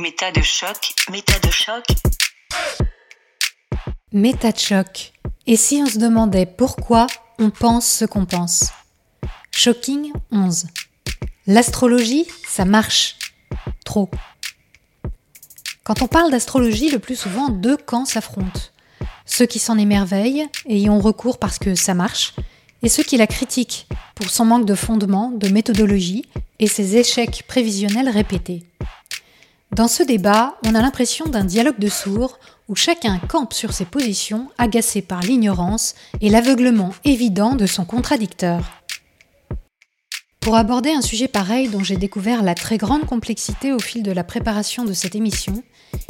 Méta de choc, méta de choc. Méta de choc. Et si on se demandait pourquoi on pense ce qu'on pense? Shocking 11. L'astrologie, ça marche. Trop. Quand on parle d'astrologie, le plus souvent, deux camps s'affrontent. Ceux qui s'en émerveillent et y ont recours parce que ça marche, et ceux qui la critiquent pour son manque de fondement, de méthodologie et ses échecs prévisionnels répétés. Dans ce débat, on a l'impression d'un dialogue de sourds où chacun campe sur ses positions, agacé par l'ignorance et l'aveuglement évident de son contradicteur. Pour aborder un sujet pareil dont j'ai découvert la très grande complexité au fil de la préparation de cette émission,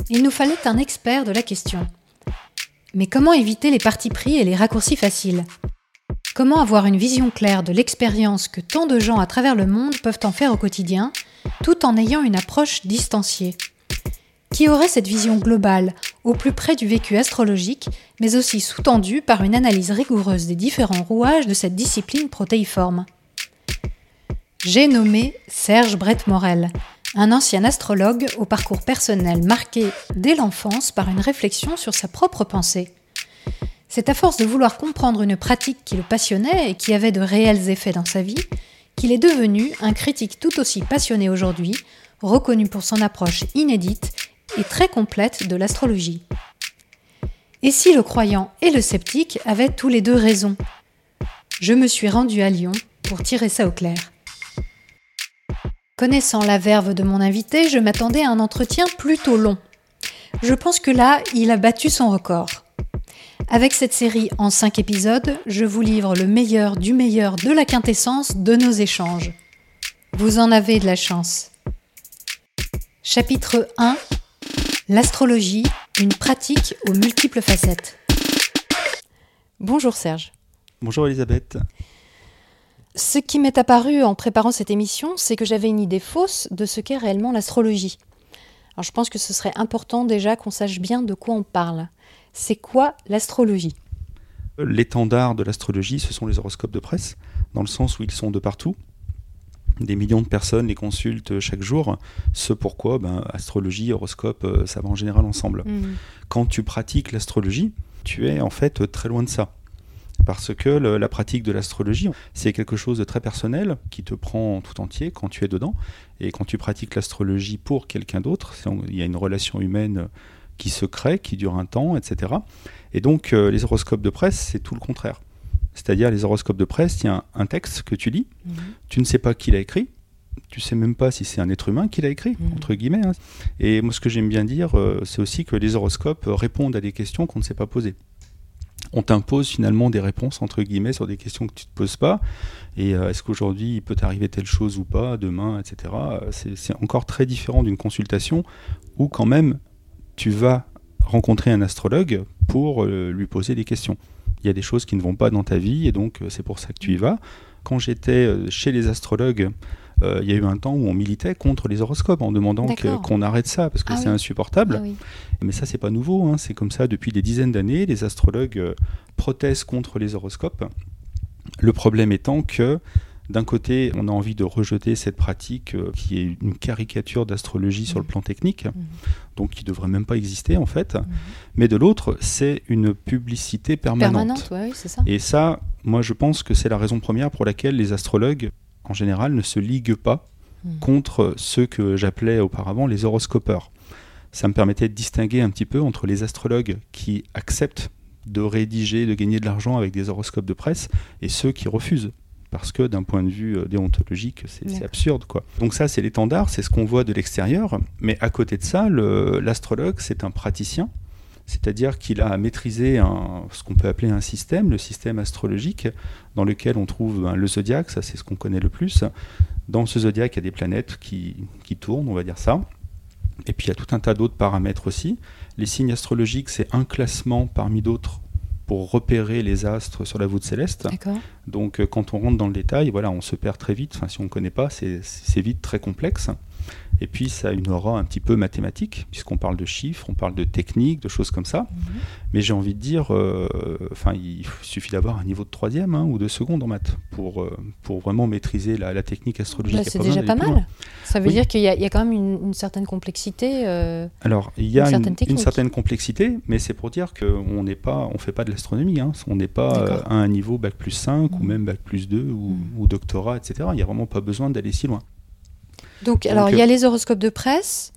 il nous fallait un expert de la question. Mais comment éviter les partis pris et les raccourcis faciles? Comment avoir une vision claire de l'expérience que tant de gens à travers le monde peuvent en faire au quotidien, tout en ayant une approche distanciée Qui aurait cette vision globale, au plus près du vécu astrologique, mais aussi sous-tendue par une analyse rigoureuse des différents rouages de cette discipline protéiforme? J'ai nommé Serge Brett-Morel, un ancien astrologue au parcours personnel marqué dès l'enfance par une réflexion sur sa propre pensée. C'est à force de vouloir comprendre une pratique qui le passionnait et qui avait de réels effets dans sa vie, qu'il est devenu un critique tout aussi passionné aujourd'hui, reconnu pour son approche inédite et très complète de l'astrologie. Et si le croyant et le sceptique avaient tous les deux raison? Je me suis rendu à Lyon pour tirer ça au clair. Connaissant la verve de mon invité, je m'attendais à un entretien plutôt long. Je pense que là, il a battu son record. Avec cette série en 5 épisodes, je vous livre le meilleur du meilleur de la quintessence de nos échanges. Vous en avez de la chance. Chapitre 1 L'astrologie, une pratique aux multiples facettes. Bonjour Serge. Bonjour Elisabeth. Ce qui m'est apparu en préparant cette émission, c'est que j'avais une idée fausse de ce qu'est réellement l'astrologie. Alors je pense que ce serait important déjà qu'on sache bien de quoi on parle. C'est quoi l'astrologie? L'étendard de l'astrologie, ce sont les horoscopes de presse, dans le sens où ils sont de partout. Des millions de personnes les consultent chaque jour. Ce pourquoi, ben, astrologie, horoscope, euh, ça va en général ensemble. Mhm. Quand tu pratiques l'astrologie, tu es en fait très loin de ça. Parce que le- la pratique de l'astrologie, c'est quelque chose de très personnel qui te prend tout entier quand tu es dedans. Et quand tu pratiques l'astrologie pour quelqu'un d'autre, il y a une relation humaine qui se crée, qui dure un temps, etc. Et donc euh, les horoscopes de presse, c'est tout le contraire. C'est-à-dire les horoscopes de presse, il y a un, un texte que tu lis, Mhm. tu ne sais pas qui l'a écrit, tu sais même pas si c'est un être humain qui l'a écrit, Mhm. entre guillemets. hein. Et moi ce que j'aime bien dire, euh, c'est aussi que les horoscopes euh, répondent à des questions qu'on ne s'est pas posées. On t'impose finalement des réponses entre guillemets sur des questions que tu ne te poses pas. Et euh, est-ce qu'aujourd'hui il peut t'arriver telle chose ou pas, demain, etc. C'est encore très différent d'une consultation où quand même tu vas rencontrer un astrologue pour euh, lui poser des questions. Il y a des choses qui ne vont pas dans ta vie et donc euh, c'est pour ça que tu y vas. Quand j'étais euh, chez les astrologues, euh, il y a eu un temps où on militait contre les horoscopes en demandant qu'on arrête ça parce que Ah c'est oui. insupportable. Ah oui. Mais ça, c'est pas nouveau, hein, c'est comme ça depuis des dizaines d'années. Les astrologues euh, protestent contre les horoscopes. Le problème étant que, d'un côté, on a envie de rejeter cette pratique euh, qui est une caricature d'astrologie sur le plan technique, donc qui devrait même pas exister en fait. Mais de l'autre, c'est une publicité permanente. Permanente, ouais, oui, c'est ça. Et ça, moi, je pense que c'est la raison première pour laquelle les astrologues, en général, ne se liguent pas contre ceux que j'appelais auparavant les horoscopeurs. Ça me permettait de distinguer un petit peu entre les astrologues qui acceptent de rédiger, de gagner de l'argent avec des horoscopes de presse, et ceux qui refusent. Parce que d'un point de vue euh, déontologique, c'est absurde. quoi. Donc ça, c'est l'étendard, c'est ce qu'on voit de l'extérieur. Mais à côté de ça, l'astrologue, c'est un praticien. C'est-à-dire qu'il a maîtrisé un- ce qu'on peut appeler un système, le système astrologique, dans lequel on trouve ben, le zodiaque, ça c'est ce qu'on connaît le plus. Dans ce zodiaque, il y a des planètes qui, qui tournent, on va dire ça. Et puis il y a tout un tas d'autres paramètres aussi. Les signes astrologiques, c'est un classement parmi d'autres pour repérer les astres sur la voûte céleste. Donc euh, quand on rentre dans le détail, voilà, on se perd très vite. Enfin, si on ne connaît pas, c'est vite très complexe. Et puis ça a une aura un petit peu mathématique, puisqu'on parle de chiffres, on parle de techniques, de choses comme ça. Mhm. Mais j'ai envie de dire, euh, enfin, il suffit d'avoir un niveau de troisième hein, ou de seconde en maths pour, euh, pour vraiment maîtriser la, la technique astrologique. Bah, c'est déjà pas mal. Ça veut Oui. dire qu'il y, a- il y a quand même une, une certaine complexité. euh, Alors, il y a Une une, certaine une technique. certaine complexité, mais c'est pour dire qu'on n'est pas, on fait pas de l'astronomie. hein. On n'est pas à un niveau bac plus 5 ou Mhm. même bac plus 2 ou, Mhm. ou doctorat, etc. Il n'y a vraiment pas besoin d'aller si loin. Donc, alors, il y a euh, les horoscopes de presse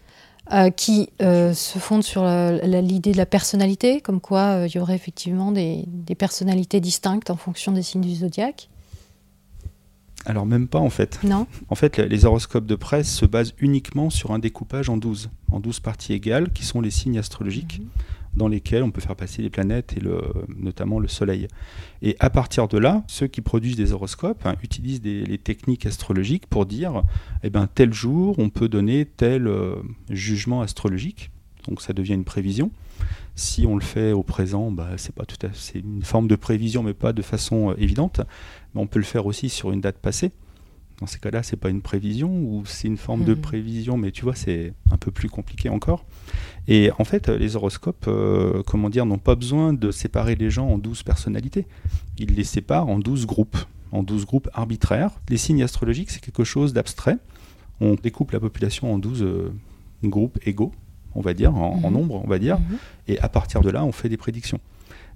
euh, qui euh, se fondent sur l'idée de la personnalité, comme quoi euh, il y aurait effectivement des, des personnalités distinctes en fonction des signes du zodiaque. Alors même pas en fait. Non En fait, les- les horoscopes de presse se basent uniquement sur un découpage en 12, en 12 parties égales, qui sont les signes astrologiques, Mhm. Dans lesquels on peut faire passer les planètes et le, notamment le Soleil. Et à partir de là, ceux qui produisent des horoscopes hein, utilisent des- les techniques astrologiques pour dire, eh ben, tel jour, on peut donner tel euh, jugement astrologique. Donc ça devient une prévision. Si on le fait au présent, bah, c'est pas tout à c'est une forme de prévision, mais pas de façon euh, évidente. Mais on peut le faire aussi sur une date passée. Dans ces cas-là, c'est pas une prévision ou c'est une forme de Mhm. prévision, mais tu vois, c'est un peu plus compliqué encore. Et en fait, les horoscopes, euh, comment dire, n'ont pas besoin de séparer les gens en 12 personnalités. Ils les séparent en 12 groupes, en 12 groupes arbitraires. Les signes astrologiques, c'est quelque chose d'abstrait. On découpe la population en 12 euh, groupes égaux, on va dire, en, en Mhm. nombre, on va dire. Mhm. Et à partir de là, on fait des prédictions.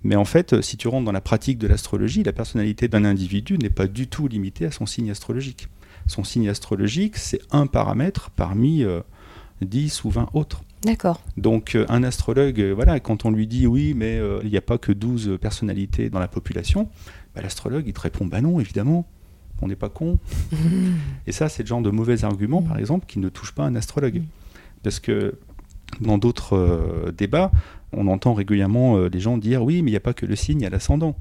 Mais en fait, si tu rentres dans la pratique de l'astrologie, la personnalité d'un individu n'est pas du tout limitée à son signe astrologique. Son signe astrologique, c'est un paramètre parmi euh, 10 ou 20 autres. D'accord. Donc euh, un astrologue, euh, voilà, quand on lui dit oui, mais euh, il n'y a pas que 12 personnalités dans la population, bah, l'astrologue, il te répond, bah non, évidemment, on n'est pas con. Et ça, c'est le genre de mauvais argument, par exemple, qui ne touche pas un astrologue. Mm. Parce que dans d'autres euh, débats, on entend régulièrement euh, les gens dire oui, mais il n'y a pas que le signe, il y a l'ascendant.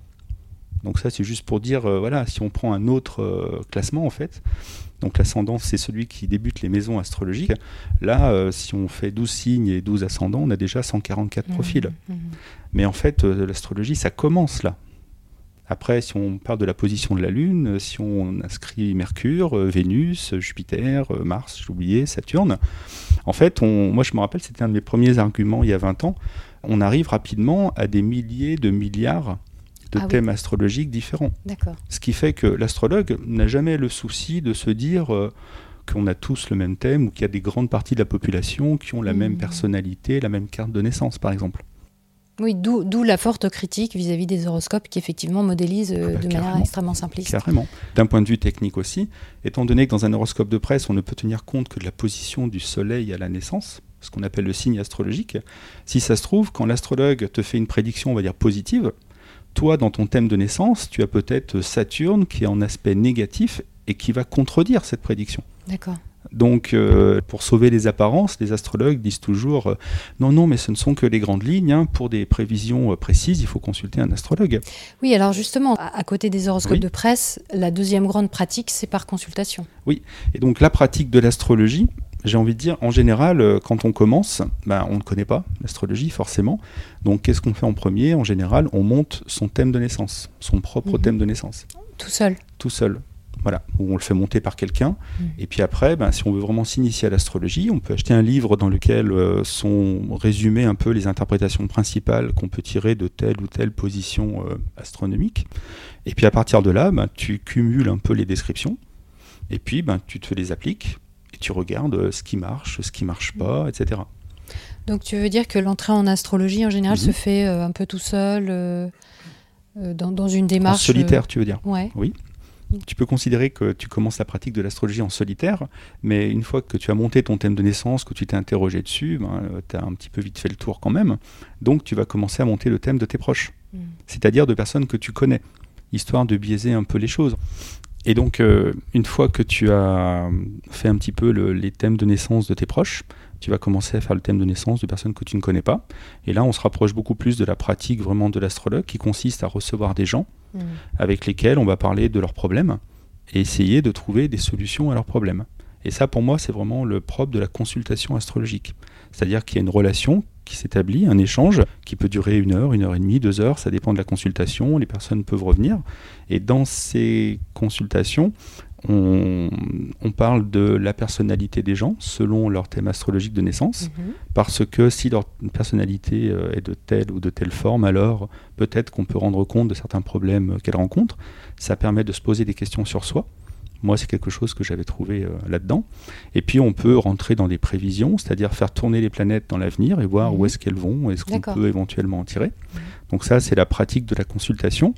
Donc ça, c'est juste pour dire, euh, voilà, si on prend un autre classement, en fait, donc l'ascendant, c'est celui qui débute les maisons astrologiques. Là, euh, si on fait 12 signes et 12 ascendants, on a déjà 144 profils. Mhm. Mais en fait, euh, l'astrologie, ça commence là. Après, si on parle de la position de la Lune, si on inscrit Mercure, euh, Vénus, Jupiter, Mars, j'ai oublié, Saturne, en fait, on, moi je me rappelle, c'était un de mes premiers arguments il y a 20 ans, on arrive rapidement à des milliers de milliards de Ah oui. thèmes astrologiques différents. D'accord. Ce qui fait que l'astrologue n'a jamais le souci de se dire euh, qu'on a tous le même thème ou qu'il y a des grandes parties de la population qui ont la Mhm. même personnalité, la même carte de naissance, par exemple. Oui, d'où la forte critique vis-à-vis des horoscopes qui effectivement modélisent euh, Ah bah, de manière extrêmement simpliste. Carrément. D'un point de vue technique aussi, étant donné que dans un horoscope de presse, on ne peut tenir compte que de la position du soleil à la naissance, ce qu'on appelle le signe astrologique, si ça se trouve, quand l'astrologue te fait une prédiction, on va dire positive, toi, dans ton thème de naissance, tu as peut-être Saturne qui est en aspect négatif et qui va contredire cette prédiction. D'accord. Donc, euh, pour sauver les apparences, les astrologues disent toujours euh, non, non, mais ce ne sont que les grandes lignes. hein. Pour des prévisions euh, précises, il faut consulter un astrologue. Oui, alors justement, à, à côté des horoscopes Oui. de presse, la deuxième grande pratique, c'est par consultation. Et donc la pratique de l'astrologie, j'ai envie de dire, en général, euh, quand on commence, ben, on ne connaît pas l'astrologie forcément. Donc qu'est-ce qu'on fait en premier? En général, on monte son thème de naissance, son propre Mhm. thème de naissance, Tout seul. tout seul. Voilà, ou on le fait monter par quelqu'un. Mhm. Et puis après, ben, si on veut vraiment s'initier à l'astrologie, on peut acheter un livre dans lequel euh, sont résumées un peu les interprétations principales qu'on peut tirer de telle ou telle position euh, astronomique. Et puis à partir de là, ben, tu cumules un peu les descriptions. Et puis ben, tu te les appliques et tu regardes euh, ce qui marche, ce qui marche pas, etc. Donc tu veux dire que l'entrée en astrologie, en général, se fait euh, un peu tout seul, euh, dans, dans une En démarche... solitaire, tu veux dire Ouais. Tu peux considérer que tu commences la pratique de l'astrologie en solitaire, mais une fois que tu as monté ton thème de naissance, que tu t'es interrogé dessus, tu as un petit peu vite fait le tour quand même. Donc tu vas commencer à monter le thème de tes proches, Mm. c'est-à-dire de personnes que tu connais, histoire de biaiser un peu les choses. Et donc, euh, une fois que tu as fait un petit peu le- les thèmes de naissance de tes proches, tu vas commencer à faire le thème de naissance de personnes que tu ne connais pas. Et là, on se rapproche beaucoup plus de la pratique vraiment de l'astrologue, qui consiste à recevoir des gens Mm. avec lesquels on va parler de leurs problèmes et essayer de trouver des solutions à leurs problèmes. Et ça, pour moi, c'est vraiment le propre de la consultation astrologique. C'est-à-dire qu'il y a une relation qui s'établit, un échange qui peut durer une heure, une heure et demie, deux heures, ça dépend de la consultation, les personnes peuvent revenir. Et dans ces consultations, on, on parle de la personnalité des gens selon leur thème astrologique de naissance, Mhm. parce que si leur personnalité euh, est de telle ou de telle forme, alors peut-être qu'on peut rendre compte de certains problèmes qu'elle rencontre. Ça permet de se poser des questions sur soi. Moi, c'est quelque chose que j'avais trouvé euh, là-dedans. Et puis, on peut rentrer dans des prévisions, c'est-à-dire faire tourner les planètes dans l'avenir et voir Mhm. où est-ce qu'elles vont, est-ce qu'on peut éventuellement en tirer. Mhm. Donc ça, c'est la pratique de la consultation.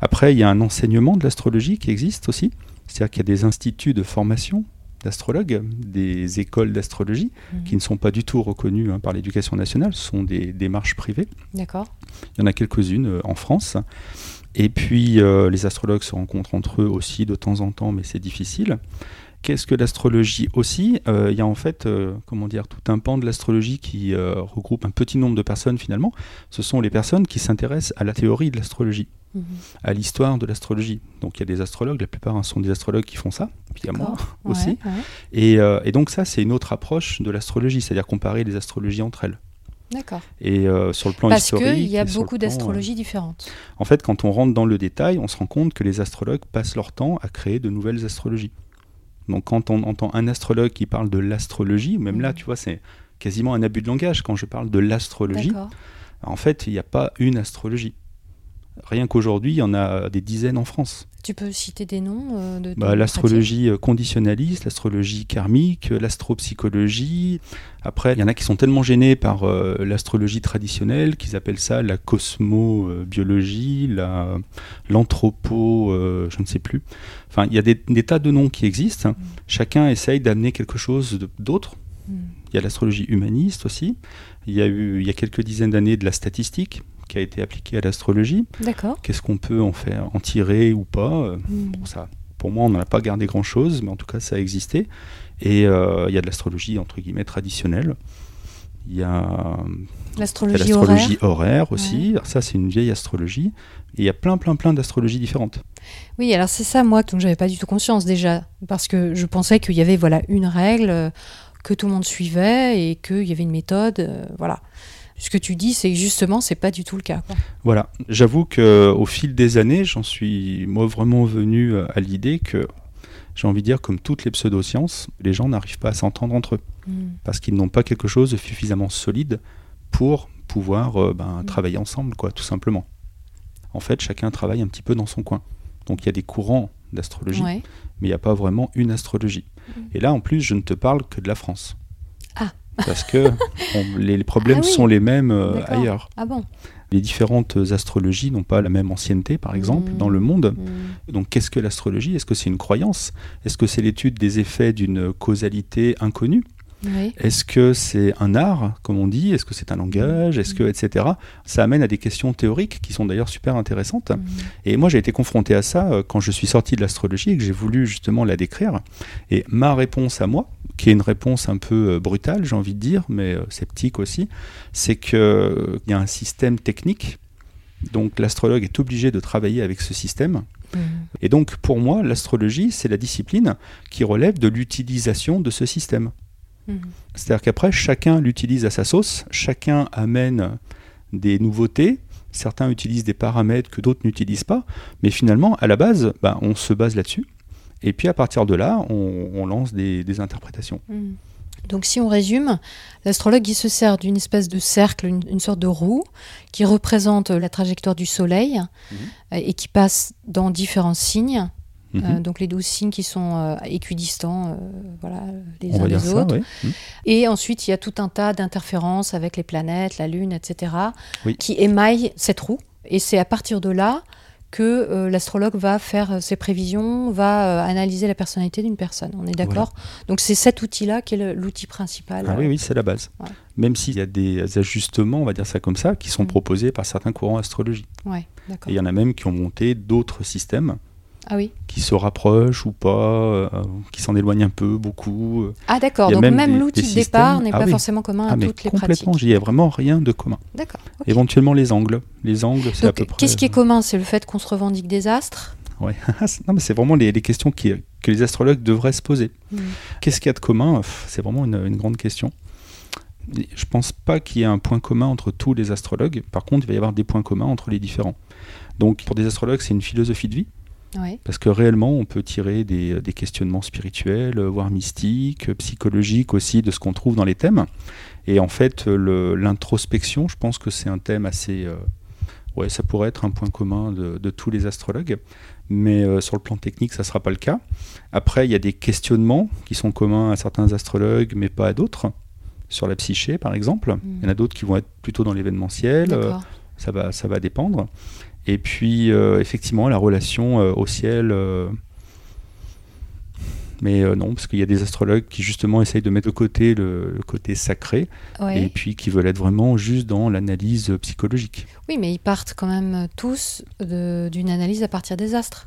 Après, il y a un enseignement de l'astrologie qui existe aussi. C'est-à-dire qu'il y a des instituts de formation d'astrologues, des écoles d'astrologie, Mhm. qui ne sont pas du tout reconnues hein, par l'éducation nationale, ce sont des démarches privées. D'accord. Il y en a quelques-unes euh, en France. Et puis, euh, les astrologues se rencontrent entre eux aussi de temps en temps, mais c'est difficile. Qu'est-ce que l'astrologie aussi? Euh, Il y a en fait, euh, comment dire, tout un pan de l'astrologie qui euh, regroupe un petit nombre de personnes finalement. Ce sont les personnes qui s'intéressent à la théorie de l'astrologie, Mhm. à l'histoire de l'astrologie. Donc il y a des astrologues, la plupart hein, sont des astrologues qui font ça, puis il y a moi aussi. Ouais, ouais. Et, et donc ça, c'est une autre approche de l'astrologie, c'est-à-dire comparer les astrologies entre elles. D'accord. Et euh, sur le plan Parce historique. qu'il y a beaucoup plan, euh, d'astrologies différentes. en fait, quand on rentre dans le détail, on se rend compte que les astrologues passent leur temps à créer de nouvelles astrologies. Donc quand on entend un astrologue qui parle de l'astrologie, même là, Mhm. tu vois, c'est quasiment un abus de langage quand je parle de l'astrologie. En fait, il n'y a pas une astrologie. Rien qu'aujourd'hui, il y en a des dizaines en France. Tu peux citer des noms euh, de. de Bah, l'astrologie euh, conditionnaliste, l'astrologie karmique, euh, l'astropsychologie. Après, il y en a qui sont tellement gênés par euh, l'astrologie traditionnelle qu'ils appellent ça la cosmobiologie, la, l'anthropo, euh, je ne sais plus. Enfin, il y a des, des tas de noms qui existent. Chacun essaye d'amener quelque chose d'autre. Mhm. Il y a l'astrologie humaniste aussi. Il y a eu, il y a quelques dizaines d'années, de la statistique qui a été appliquée à l'astrologie. D'accord. Qu'est-ce qu'on peut en faire, en tirer ou pas euh, Mhm. Bon, ça, pour moi, on n'en a pas gardé grand-chose, mais en tout cas, ça a existé. Et euh, il y a de l'astrologie, entre guillemets, traditionnelle. Il y a, L'astrologie horaire. horaire, aussi. Alors ça, c'est une vieille astrologie. Et il y a plein, plein, plein d'astrologies différentes. Oui, alors c'est ça, moi, dont j'avais pas du tout conscience déjà. Parce que je pensais qu'il y avait voilà, une règle euh, que tout le monde suivait et qu'il y avait une méthode. euh, voilà. Ce que tu dis, c'est que justement, c'est pas du tout le cas. quoi. Voilà. J'avoue qu'au fil des années, j'en suis, moi, vraiment venu euh, à l'idée que, j'ai envie de dire, comme toutes les pseudosciences, les gens n'arrivent pas à s'entendre entre eux. Mhm. Parce qu'ils n'ont pas quelque chose de suffisamment solide pour pouvoir euh, ben, Mm. travailler ensemble, quoi, tout simplement. En fait, chacun travaille un petit peu dans son coin. Donc il y a des courants d'astrologie, Ouais. mais il n'y a pas vraiment une astrologie. Mm. Et là, en plus, je ne te parle que de la France. Ah. Parce que on- les, les problèmes Ah oui. sont les mêmes euh, ailleurs. Ah bon Les différentes astrologies n'ont pas la même ancienneté, par exemple, dans le monde. Mhm. Donc qu'est-ce que l'astrologie? Est-ce que c'est une croyance? Est-ce que c'est l'étude des effets d'une causalité inconnue? Oui. est-ce que c'est un art, comme on dit? Est-ce que c'est un langage? Est-ce que, etc. Ça amène à des questions théoriques qui sont d'ailleurs super intéressantes. Mhm. Et moi, j'ai été confronté à ça euh, quand je suis sorti de l'astrologie et que j'ai voulu justement la décrire. Et ma réponse à moi, qui est une réponse un peu euh, brutale, j'ai envie de dire, mais euh, sceptique aussi, c'est qu'il y a un système technique. Donc l'astrologue est obligé de travailler avec ce système. Mhm. Et donc pour moi, l'astrologie, c'est la discipline qui relève de l'utilisation de ce système. Mhm. C'est-à-dire qu'après, chacun l'utilise à sa sauce, chacun amène des nouveautés, certains utilisent des paramètres que d'autres n'utilisent pas, mais finalement, à la base, bah, on se base là-dessus. Et puis à partir de là, on, on lance des, des interprétations. Mhm. Donc si on résume, l'astrologue il se sert d'une espèce de cercle, une, une sorte de roue qui représente la trajectoire du Soleil Mhm. euh, et qui passe dans différents signes. Mhm. Euh, donc les douze signes qui sont euh, équidistants, euh, voilà, les on uns des autres. Mhm. Et ensuite, il y a tout un tas d'interférences avec les planètes, la Lune, etc., Oui. qui émaillent cette roue. Et c'est à partir de là que l'astrologue va faire ses prévisions, va analyser la personnalité d'une personne. On est d'accord? Donc c'est cet outil-là qui est l'outil principal. Ah oui, oui, c'est la base. Ouais. Même s'il y a des ajustements, on va dire ça comme ça, qui sont Mhm. proposés par certains courants astrologie. Ouais, Et il y en a même qui ont monté d'autres systèmes Ah oui. qui se rapprochent ou pas, euh, qui s'en éloignent un peu, beaucoup. euh. Ah d'accord. Donc même même, l'outil de départ n'est Ah pas oui. forcément commun à Ah, mais toutes les pratiques. complètement, il n'y a vraiment rien de commun. D'accord. Éventuellement les angles. Les angles, c'est à peu près. qu'est-ce qui est commun? C'est le fait qu'on se revendique des astres? Ouais. non, mais c'est vraiment les, les questions qui- que les astrologues devraient se poser. Mhm. Qu'est-ce qu'il y a de commun? C'est vraiment une, une grande question. Je pense pas qu'il y ait un point commun entre tous les astrologues. Par contre, il va y avoir des points communs entre les différents. Donc, pour des astrologues, c'est une philosophie de vie. Parce que réellement, on peut tirer des, des questionnements spirituels, euh, voire mystiques, euh, psychologiques aussi, de ce qu'on trouve dans les thèmes. Et en fait, l'introspection, je pense que c'est un thème assez... euh, ouais, ça pourrait être un point commun de, de tous les astrologues. Mais euh, sur le plan technique, ça ne sera pas le cas. Après, il y a des questionnements qui sont communs à certains astrologues, mais pas à d'autres. Sur la psyché, par exemple. Il y en a d'autres qui vont être plutôt dans l'événementiel. euh, ça va, ça va dépendre. Et puis, euh, effectivement, la relation euh, au ciel. euh, mais non, parce qu'il y a des astrologues qui justement essayent de mettre de côté le, le côté sacré Ouais. et puis qui veulent être vraiment juste dans l'analyse psychologique. Oui, mais ils partent quand même tous d'une analyse à partir des astres.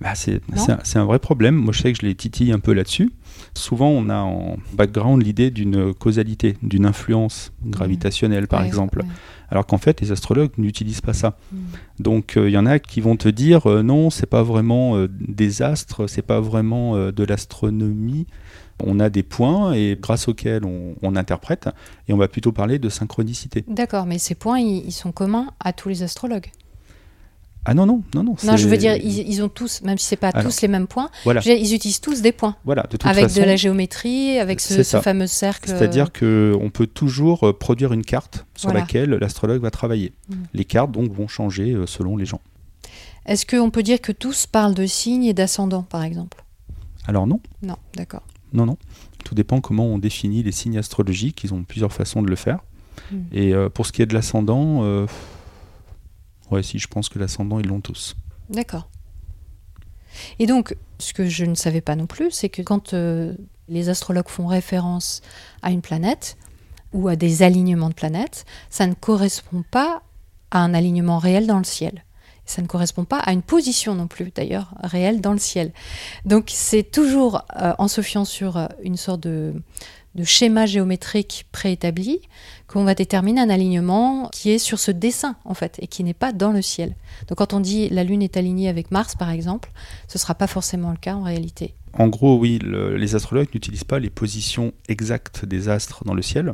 Bah, un, c'est un vrai problème. Moi, je sais que je les titille un peu là-dessus. Souvent, on a en background l'idée d'une causalité, d'une influence gravitationnelle, par Ouais, exemple. ouais. Alors qu'en fait, les astrologues n'utilisent pas ça. Mm. Donc il y en a qui vont te dire euh, non, c'est pas vraiment euh, des astres, c'est pas vraiment euh, de l'astronomie. On a des points et grâce auxquels on, on interprète et on va plutôt parler de synchronicité. D'accord, mais ces points, ils, ils sont communs à tous les astrologues. Ah non non non non. Non, je veux dire, ils, ils ont tous, même si c'est pas tous les mêmes points, Voilà. dire, ils utilisent tous des points. Voilà, de toute Avec façon. de la géométrie, avec ce, fameux cercle. C'est-à-dire que on peut toujours euh, produire une carte sur Voilà. laquelle l'astrologue va travailler. Mm. Les cartes donc vont changer euh, selon les gens. Est-ce qu'on peut dire que tous parlent de signes et d'ascendants, par exemple? Alors non, Non, d'accord. non non. Tout dépend comment on définit les signes astrologiques. Ils ont plusieurs façons de le faire. Mm. Et euh, pour ce qui est de l'ascendant, euh, ouais, si je pense que l'ascendant ils l'ont tous. D'accord. Et donc, ce que je ne savais pas non plus, c'est que quand euh, les astrologues font référence à une planète ou à des alignements de planètes, ça ne correspond pas à un alignement réel dans le ciel. Ça ne correspond pas à une position non plus, d'ailleurs, réelle dans le ciel. Donc, c'est toujours euh, en se fiant sur euh, une sorte de, de schéma géométrique préétabli qu'on va déterminer un alignement qui est sur ce dessin, en fait, et qui n'est pas dans le ciel. Donc quand on dit la Lune est alignée avec Mars, par exemple, ce ne sera pas forcément le cas en réalité. En gros, oui, le- les astrologues n'utilisent pas les positions exactes des astres dans le ciel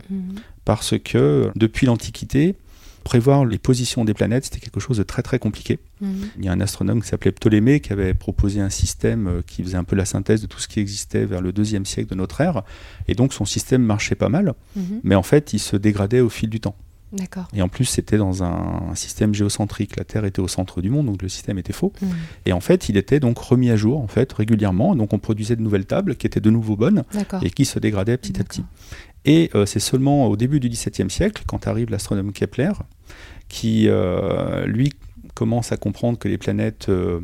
parce que depuis l'Antiquité, prévoir les positions des planètes, c'était quelque chose de très très compliqué. Mhm. Il y a un astronome qui s'appelait Ptolémée qui avait proposé un système euh, qui faisait un peu la synthèse de tout ce qui existait vers le deuxième siècle de notre ère. Et donc son système marchait pas mal, Mhm. mais en fait il se dégradait au fil du temps. Et en plus c'était dans un, un système géocentrique. La Terre était au centre du monde, donc le système était faux. Mhm. Et en fait il était donc remis à jour en fait régulièrement. Donc on produisait de nouvelles tables qui étaient de nouveau bonnes et qui se dégradaient petit à petit. Et euh, c'est seulement au début du XVIIe siècle, quand arrive l'astronome Kepler, qui, euh, lui, commence à comprendre que les planètes euh,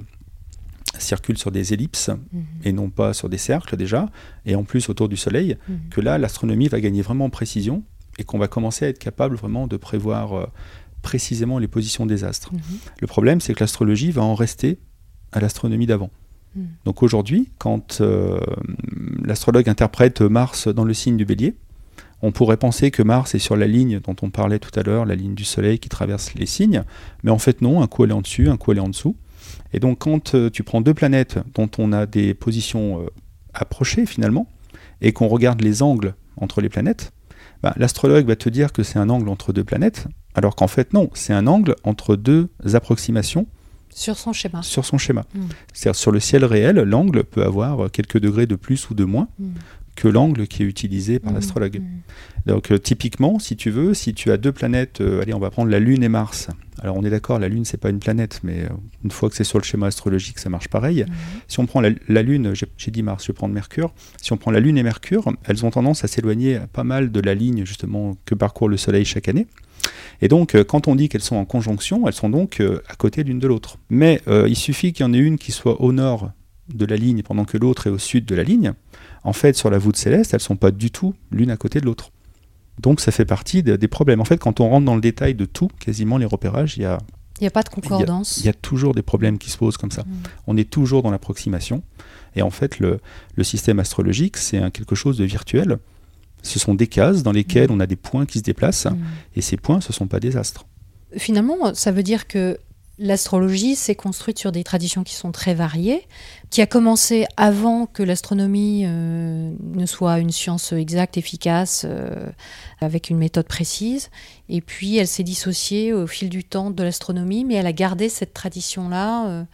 circulent sur des ellipses Mhm. et non pas sur des cercles déjà, et en plus autour du Soleil, Mhm. que là, l'astronomie va gagner vraiment en précision et qu'on va commencer à être capable vraiment de prévoir précisément les positions des astres. Mhm. Le problème, c'est que l'astrologie va en rester à l'astronomie d'avant. Donc aujourd'hui, quand l'astrologue interprète Mars dans le signe du bélier, on pourrait penser que Mars est sur la ligne dont on parlait tout à l'heure, la ligne du Soleil qui traverse les signes, mais en fait non, un coup elle est en dessus, un coup elle est en dessous. Et donc quand euh, tu prends deux planètes dont on a des positions euh, approchées finalement, et qu'on regarde les angles entre les planètes, bah, l'astrologue va te dire que c'est un angle entre deux planètes, alors qu'en fait non, c'est un angle entre deux approximations Sur son schéma. sur son schéma. Mm. C'est-à-dire sur le ciel réel, l'angle peut avoir quelques degrés de plus ou de moins Mm. Que l'angle qui est utilisé par Mhm. l'astrologue. Mhm. Donc euh, typiquement, si tu veux, si tu as deux planètes, euh, allez, on va prendre la Lune et Mars. Alors on est d'accord, la Lune c'est pas une planète, mais euh, une fois que c'est sur le schéma astrologique, ça marche pareil. Mhm. Si on prend la, la Lune, j'ai dit Mars, je vais prendre Mercure. Si on prend la Lune et Mercure, elles ont tendance à s'éloigner pas mal de la ligne justement que parcourt le Soleil chaque année. Et donc, quand on dit qu'elles sont en conjonction, elles sont donc à côté l'une de l'autre. Mais il suffit qu'il y en ait une qui soit au nord de la ligne pendant que l'autre est au sud de la ligne. En fait, sur la voûte céleste, elles sont pas du tout l'une à côté de l'autre. Donc, ça fait partie de- des problèmes. En fait, quand on rentre dans le détail de tout, quasiment les repérages, il y a, Il n'y a pas de concordance. il y a toujours des problèmes qui se posent comme ça. Mm. On est toujours dans l'approximation. Et en fait, le, le système astrologique, c'est quelque chose de virtuel. Ce sont des cases dans lesquelles on a des points qui se déplacent. Mm. Et ces points, ce ne sont pas des astres. Finalement, ça veut dire que l'astrologie s'est construite sur des traditions qui sont très variées, qui a commencé avant que l'astronomie euh, ne soit une science exacte, efficace, euh, avec une méthode précise. Et puis, elle s'est dissociée au fil du temps de l'astronomie, mais elle a gardé cette tradition-là. euh,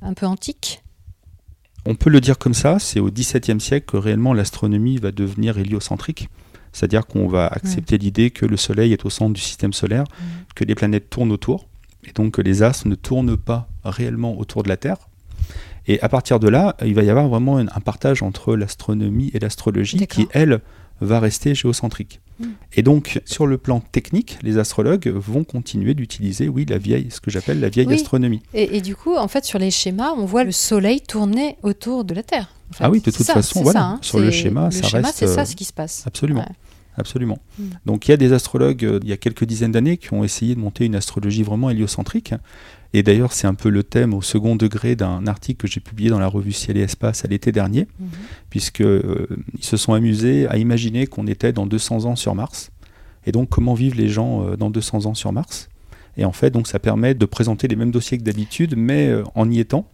un peu antique On peut le dire comme ça, c'est au XVIIe siècle que réellement l'astronomie va devenir héliocentrique. C'est-à-dire qu'on va accepter l'idée que le Soleil est au centre du système solaire, que les planètes tournent autour, et donc que les astres ne tournent pas réellement autour de la Terre. Et à partir de là, il va y avoir vraiment un, partage entre l'astronomie et l'astrologie qui, elle, va rester géocentrique. Hmm. Et donc, sur le plan technique, les astrologues vont continuer d'utiliser, oui, la vieille, ce que j'appelle la vieille astronomie. Et, du coup, en fait, sur les schémas, on voit le Soleil tourner autour de la Terre. Ah oui, de toute façon, voilà. Hein. sur le schéma, ça schéma, reste. C'est ça ce qui se passe. Absolument. Absolument. Hmm. Donc il y a des astrologues, euh, il y a quelques dizaines d'années, qui ont essayé de monter une astrologie vraiment héliocentrique. Et d'ailleurs, c'est un peu le thème au second degré d'un article que j'ai publié dans la revue Ciel et Espace à l'été dernier, mhm. puisqu'ils euh, se sont amusés à imaginer qu'on était dans 200 ans sur Mars. Et donc, comment vivent les gens euh, dans 200 ans sur Mars? Et en fait, donc, ça permet de présenter les mêmes dossiers que d'habitude, mais euh, en y étant.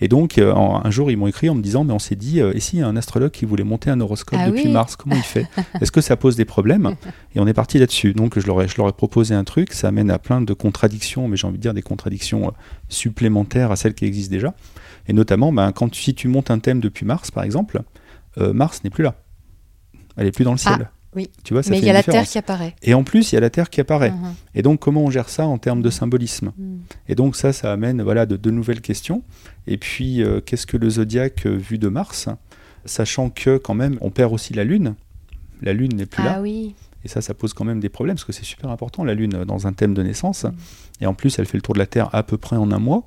Et donc, euh, un jour, ils m'ont écrit en me disant, mais on s'est dit, euh, et s'il y a un astrologue qui voulait monter un horoscope ah depuis mars, comment il fait? Est-ce que ça pose des problèmes? Et on est parti là-dessus. Donc, je leur, ai, je leur ai proposé un truc, ça amène à plein de contradictions, mais j'ai envie de dire des contradictions euh, supplémentaires à celles qui existent déjà. Et notamment, ben, quand si tu montes un thème depuis mars, par exemple, Mars n'est plus là. Elle n'est plus dans le ciel. Ah. Oui. Tu vois, ça Mais il y a la Terre qui apparaît. Et en plus, il y a la Terre qui apparaît. Uh-huh. Et donc, comment on gère ça en termes de symbolisme mm. Et donc, ça, ça amène voilà, de, nouvelles questions. Et puis, euh, qu'est-ce que le zodiaque euh, vu de Mars Sachant que, quand même, on perd aussi la Lune. La Lune n'est plus ah, là. Oui. Et ça, ça pose quand même des problèmes, parce que c'est super important, la Lune, dans un thème de naissance. Mm. Et en plus, elle fait le tour de la Terre à peu près en un mois.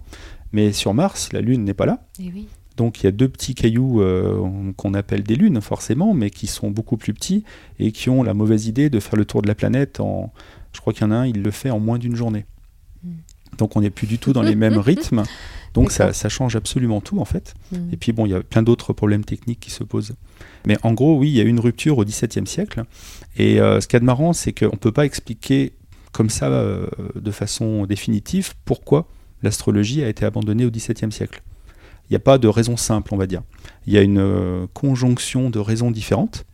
Mais sur Mars, la Lune n'est pas là. Et oui. Donc il y a deux petits cailloux euh, qu'on appelle des lunes forcément, mais qui sont beaucoup plus petits et qui ont la mauvaise idée de faire le tour de la planète en... Je crois qu'il y en a un, il le fait en moins d'une journée. Hmm. Donc on n'est plus du tout dans les mêmes rythmes. Donc ça, change absolument tout en fait. Hmm. Et puis bon, il y a plein d'autres problèmes techniques qui se posent. Mais en gros, oui, il y a une rupture au XVIIe siècle. Et euh, ce qui est marrant, c'est qu'on ne peut pas expliquer comme ça, euh, de façon définitive, pourquoi l'astrologie a été abandonnée au XVIIe siècle il n'y a pas de raison simple, on va dire. Il y a une euh, conjonction de raisons différentes.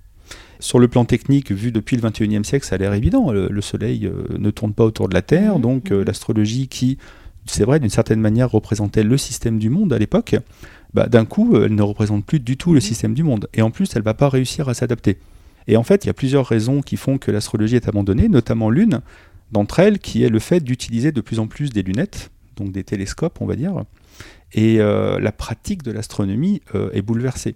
Sur le plan technique, vu depuis le 21e siècle, ça a l'air évident. Le, Soleil euh, ne tourne pas autour de la Terre, mmh, donc euh, mmh. l'astrologie qui, c'est vrai, d'une certaine manière représentait le système du monde à l'époque, bah, d'un coup, elle ne représente plus du tout le mmh. système du monde. Et en plus, elle ne va pas réussir à s'adapter. Et en fait, il y a plusieurs raisons qui font que l'astrologie est abandonnée, notamment l'une d'entre elles qui est le fait d'utiliser de plus en plus des lunettes, donc des télescopes, on va dire, et euh, la pratique de l'astronomie euh, est bouleversée.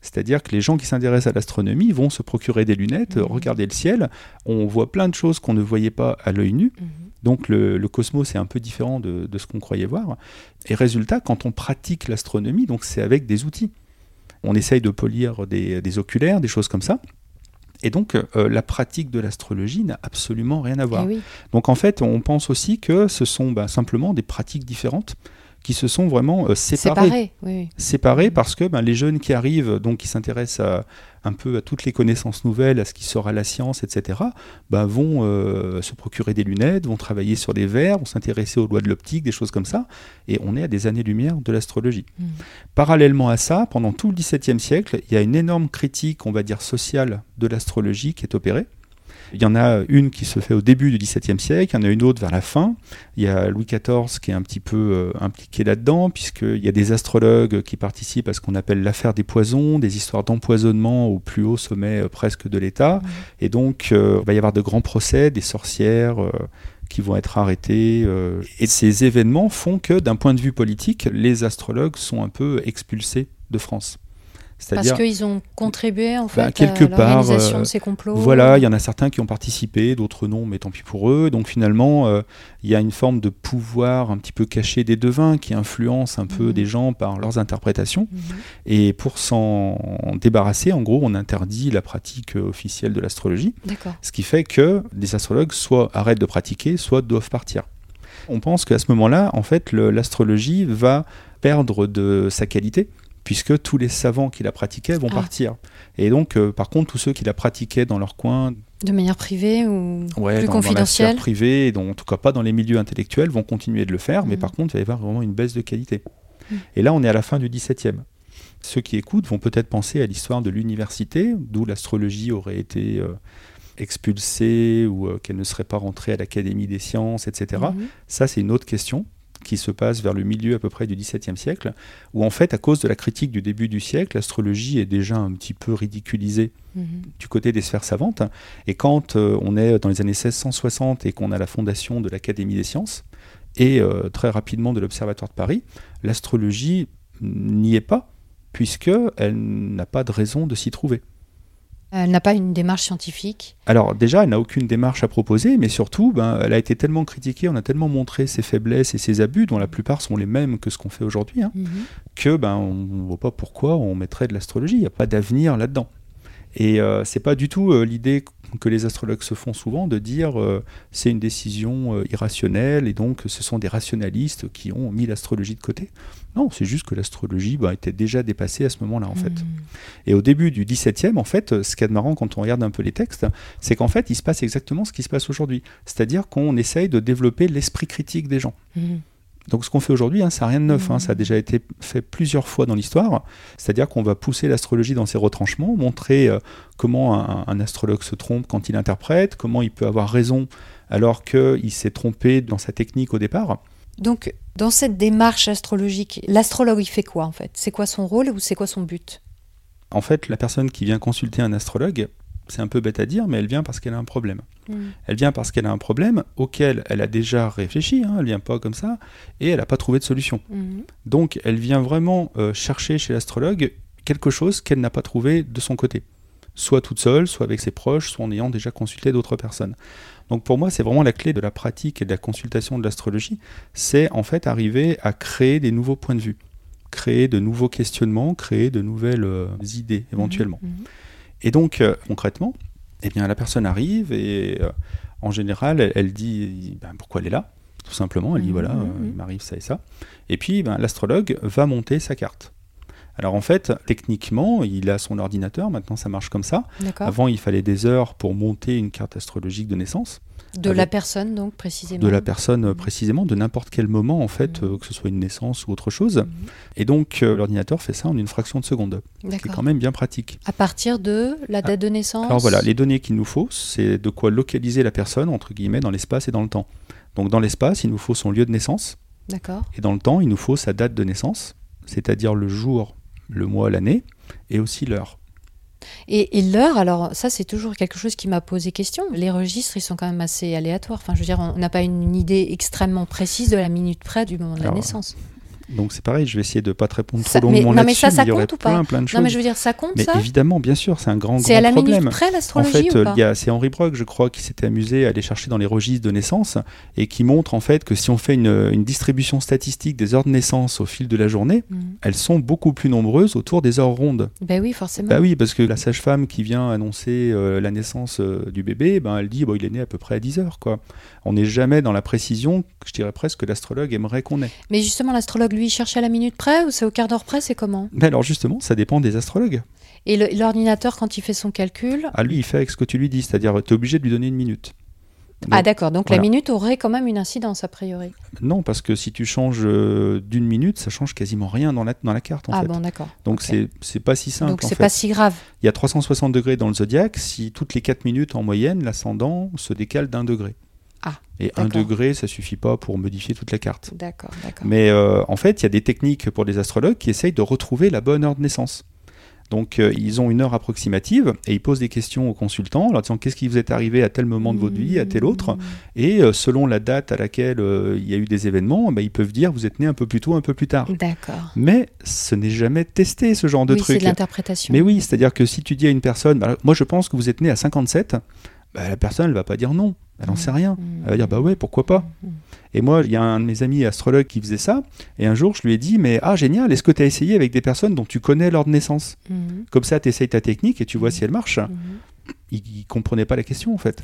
C'est-à-dire que les gens qui s'intéressent à l'astronomie vont se procurer des lunettes, mhm. regarder le ciel. On voit plein de choses qu'on ne voyait pas à l'œil nu. Mhm. Donc le, cosmos est un peu différent de, ce qu'on croyait voir. Et résultat, quand on pratique l'astronomie, donc c'est avec des outils. On essaye de polir des, oculaires, des choses comme ça. Et donc, euh, la pratique de l'astrologie n'a absolument rien à voir. Eh donc, en fait, on pense aussi que ce sont bah, simplement des pratiques différentes qui se sont vraiment euh, séparés. Séparés, parce que ben, les jeunes qui arrivent, donc qui s'intéressent un peu à toutes les connaissances nouvelles, à ce qui sera la science, etc., ben, vont euh, se procurer des lunettes, vont travailler sur des verres, vont s'intéresser aux lois de l'optique, des choses comme ça, et on est à des années-lumière de l'astrologie. Hmm. Parallèlement à ça, pendant tout le XVIIe siècle, il y a une énorme critique, on va dire, sociale de l'astrologie qui est opérée. Il y en a une qui se fait au début du XVIIe siècle, il y en a une autre vers la fin. Il y a Louis XIV qui est un petit peu euh, impliqué là-dedans, puisqu'il y a des astrologues qui participent à ce qu'on appelle l'affaire des poisons, des histoires d'empoisonnement au plus haut sommet euh, presque de l'État. Et donc, euh, il va y avoir de grands procès, des sorcières qui vont être arrêtées. et ces événements font que, d'un point de vue politique, les astrologues sont un peu expulsés de France. Parce qu'ils ont contribué en bah, fait à l'organisation de euh, ces complots. Voilà, il y en a certains qui ont participé, d'autres non, mais tant pis pour eux. Donc finalement, euh, il y a une forme de pouvoir un petit peu caché des devins qui influence un peu mhm. des gens par leurs interprétations. Mhm. Et pour s'en débarrasser, en gros, on interdit la pratique officielle de l'astrologie. Ce qui fait que les astrologues soit arrêtent de pratiquer, soit doivent partir. On pense qu'à ce moment-là, en fait, l'astrologie va perdre de sa qualité puisque tous les savants qui la pratiquaient vont ah. partir. Et donc, euh, par contre, tous ceux qui la pratiquaient dans leur coin... De manière privée ou plus dans, confidentielle Dans la privée, et en tout cas pas dans les milieux intellectuels, vont continuer de le faire, mais mm. par contre, il va y avoir vraiment une baisse de qualité. Mm. Et là, on est à la fin du XVIIe. Ceux qui écoutent vont peut-être penser à l'histoire de l'université, d'où l'astrologie aurait été... Euh, expulsée ou euh, qu'elle ne serait pas rentrée à l'Académie des sciences, etc. Mm-hmm. Ça, c'est une autre question qui se passe vers le milieu à peu près du XVIIe siècle, où en fait, à cause de la critique du début du siècle, l'astrologie est déjà un petit peu ridiculisée Mhm. du côté des sphères savantes. Et quand euh, on est dans les années 1660 et qu'on a la fondation de l'Académie des sciences, et euh, très rapidement de l'Observatoire de Paris, l'astrologie n'y est pas, puisqu'elle n'a pas de raison de s'y trouver. Elle n'a pas une démarche scientifique. Alors déjà, elle n'a aucune démarche à proposer, mais surtout, ben, elle a été tellement critiquée, on a tellement montré ses faiblesses et ses abus, dont la plupart sont les mêmes que ce qu'on fait aujourd'hui, hein, Mhm. que ben, on ne voit pas pourquoi on mettrait de l'astrologie. Il n'y a pas d'avenir là-dedans. Et euh, c'est pas du tout euh, l'idée que les astrologues se font souvent de dire euh, c'est une décision euh, irrationnelle et donc ce sont des rationalistes qui ont mis l'astrologie de côté. Non, c'est juste que l'astrologie ben, était déjà dépassée à ce moment-là en fait. Mhm. Et au début du XVIIe, en fait, ce qui est marrant quand on regarde un peu les textes, c'est qu'en fait, il se passe exactement ce qui se passe aujourd'hui. C'est-à-dire qu'on essaye de développer l'esprit critique des gens. Mhm. Donc ce qu'on fait aujourd'hui, hein, ça n'a rien de neuf, hein, Mhm. ça a déjà été fait plusieurs fois dans l'histoire. C'est-à-dire qu'on va pousser l'astrologie dans ses retranchements, montrer euh, comment un, un astrologue se trompe quand il interprète, comment il peut avoir raison alors qu'il s'est trompé dans sa technique au départ. Donc, dans cette démarche astrologique, l'astrologue, il fait quoi en fait? C'est quoi son rôle ou c'est quoi son but? En fait, la personne qui vient consulter un astrologue, c'est un peu bête à dire, mais elle vient parce qu'elle a un problème. Elle vient parce qu'elle a un problème auquel elle a déjà réfléchi, hein, elle vient pas comme ça, et elle n'a pas trouvé de solution. Mhm. Donc elle vient vraiment euh, chercher chez l'astrologue quelque chose qu'elle n'a pas trouvé de son côté. Soit toute seule, soit avec ses proches, soit en ayant déjà consulté d'autres personnes. Donc pour moi, c'est vraiment la clé de la pratique et de la consultation de l'astrologie, c'est en fait arriver à créer des nouveaux points de vue, créer de nouveaux questionnements, créer de nouvelles euh, idées éventuellement. Mhm. Et donc, euh, concrètement, eh bien, la personne arrive et euh, en général, elle, elle dit ben, pourquoi elle est là, tout simplement. Elle dit Mhm, voilà, euh, il m'arrive ça et ça. Et puis, ben, l'astrologue va monter sa carte. Alors en fait, techniquement, il a son ordinateur, maintenant ça marche comme ça. Avant, il fallait des heures pour monter une carte astrologique de naissance, De avec- la personne, donc, précisément. de la personne Mhm. précisément, de n'importe quel moment en fait, Mhm. euh, que ce soit une naissance ou autre chose. Mhm. Et donc, euh, l'ordinateur fait ça en une fraction de seconde, ce qui est D'accord. quand même bien pratique. À partir de la date de naissance Alors voilà, les données qu'il nous faut, c'est de quoi localiser la personne, entre guillemets, dans l'espace et dans le temps. Donc dans l'espace, il nous faut son lieu de naissance, D'accord. et dans le temps, il nous faut sa date de naissance, c'est-à-dire le jour, le mois, l'année, et aussi l'heure. Et, et l'heure, alors ça c'est toujours quelque chose qui m'a posé question. Les registres, ils sont quand même assez aléatoires. Enfin, je veux dire, on n'a pas une idée extrêmement précise de la minute près du moment de la naissance. Donc c'est pareil, je vais essayer de pas te répondre Ça- trop mais- longuement non, mais ça, ça il y aurait compte ou pas plein, plein de choses. Non, mais je veux dire, ça compte Mais ça évidemment, bien sûr, c'est un grand, C'est grand à la problème. près En fait, euh, pas il y a- c'est Henri Brock, je crois, qui s'était amusé à aller chercher dans les registres de naissance et qui montre en fait que si on fait une, une distribution statistique des heures de naissance au fil de la journée, Mhm. elles sont beaucoup plus nombreuses autour des heures rondes. Ben oui, forcément. Bah oui, parce que la sage-femme qui vient annoncer euh, la naissance euh, du bébé, ben, elle dit bon, il est né à peu près à 10 heures. Quoi. On n'est jamais dans la précision, je dirais presque, que l'astrologue aimerait qu'on ait. Mais justement, l'astrologue, lui, il cherche à la minute près ou c'est au quart d'heure près C'est comment? Mais alors justement, ça dépend des astrologues. Et l'ordinateur, quand il fait son calcul? À lui, il fait avec ce que tu lui dis, c'est-à-dire tu es obligé de lui donner une minute. ah, d'accord. Donc voilà. la minute aurait quand même une incidence, a priori. non, parce que si tu changes euh, d'une minute, ça change quasiment rien dans la, dans la carte en ah, fait. bon, d'accord. Donc ok. c'est pas si simple. Donc c'est pas si grave. Il y a 360 degrés dans le zodiaque. Si toutes les 4 minutes en moyenne, l'ascendant se décale d'un degré. Ah, Et un degré, ça suffit pas pour modifier toute la carte. D'accord, d'accord. Mais euh, en fait, il y a des techniques pour les astrologues qui essayent de retrouver la bonne heure de naissance. Donc, euh, ils ont une heure approximative et ils posent des questions aux consultants en leur disant qu'est-ce qui vous est arrivé à tel moment de votre vie, à tel autre? Et euh, selon la date à laquelle euh, il y a eu des événements, bah, ils peuvent dire vous êtes né un peu plus tôt, un peu plus tard. D'accord. Mais ce n'est jamais testé, ce genre de oui, c'est truc. de l'interprétation. Mais oui, c'est-à-dire que si tu dis à une personne, bah, moi je pense que vous êtes né à 57, bah, la personne elle va pas dire non, elle n'en sait rien. Mmh. Elle va dire bah ouais, pourquoi pas. Mmh. Et moi, il y a un de mes amis astrologues qui faisait ça, et un jour je lui ai dit, mais ah génial, est-ce que tu as essayé avec des personnes dont tu connais l'heure de naissance? Comme ça, tu essayes ta technique et tu vois si elle marche. Il, il comprenait pas la question en fait.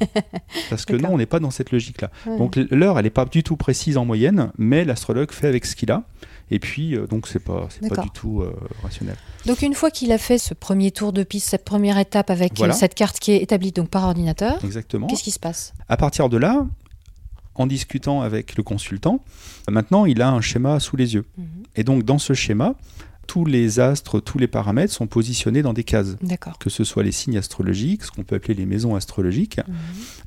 Parce que non, on n'est pas dans cette logique-là. Ouais. Donc l'heure, elle n'est pas du tout précise en moyenne, mais l'astrologue fait avec ce qu'il a. Et puis, euh, donc, c'est pas, c'est pas du tout euh, rationnel. Donc une fois qu'il a fait ce premier tour de piste, cette première étape avec Voilà. euh, cette carte qui est établie donc par ordinateur, Exactement. qu'est-ce qui se passe? À partir de là, en discutant avec le consultant, maintenant il a un schéma sous les yeux. Mhm. Et donc dans ce schéma, tous les astres, tous les paramètres sont positionnés dans des cases, D'accord. que ce soit les signes astrologiques, ce qu'on peut appeler les maisons astrologiques. Mhm.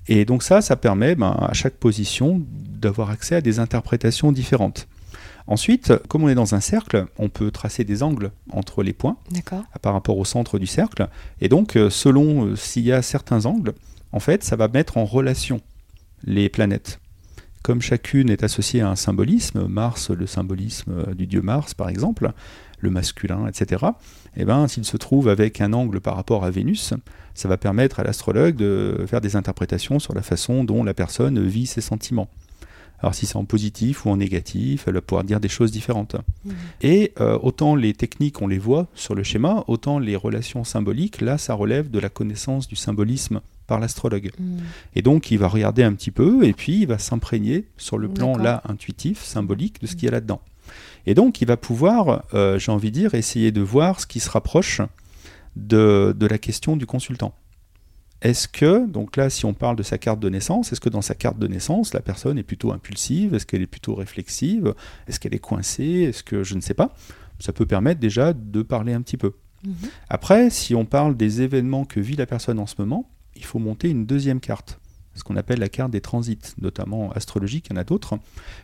Et donc ça, ça permet ben, à chaque position d'avoir accès à des interprétations différentes. Ensuite, comme on est dans un cercle, on peut tracer des angles entre les points par rapport au centre du cercle. Et donc, euh, selon euh, s'il y a certains angles, en fait, ça va mettre en relation les planètes. Comme chacune est associée à un symbolisme, Mars, le symbolisme euh, du dieu Mars par exemple, le masculin, etc., et eh ben, s'il se trouve avec un angle par rapport à Vénus, ça va permettre à l'astrologue de faire des interprétations sur la façon dont la personne vit ses sentiments. Alors si c'est en positif ou en négatif, elle va pouvoir dire des choses différentes. Mmh. Et euh, autant les techniques, on les voit sur le schéma, autant les relations symboliques, là, ça relève de la connaissance du symbolisme par l'astrologue. Mmh. Et donc, il va regarder un petit peu et puis il va s'imprégner sur le plan là intuitif, symbolique, de ce qu'il y a là-dedans. Et donc, il va pouvoir, euh, j'ai envie de dire, essayer de voir ce qui se rapproche de la question du consultant. Est-ce que, donc là, si on parle de sa carte de naissance, est-ce que dans sa carte de naissance, la personne est plutôt impulsive? Est-ce qu'elle est plutôt réflexive? Est-ce qu'elle est coincée? Est-ce que je ne sais pas? Ça peut permettre déjà de parler un petit peu. Mhm. Après, si on parle des événements que vit la personne en ce moment, il faut monter une deuxième carte ce qu'on appelle la carte des transits, notamment astrologiques, il y en a d'autres.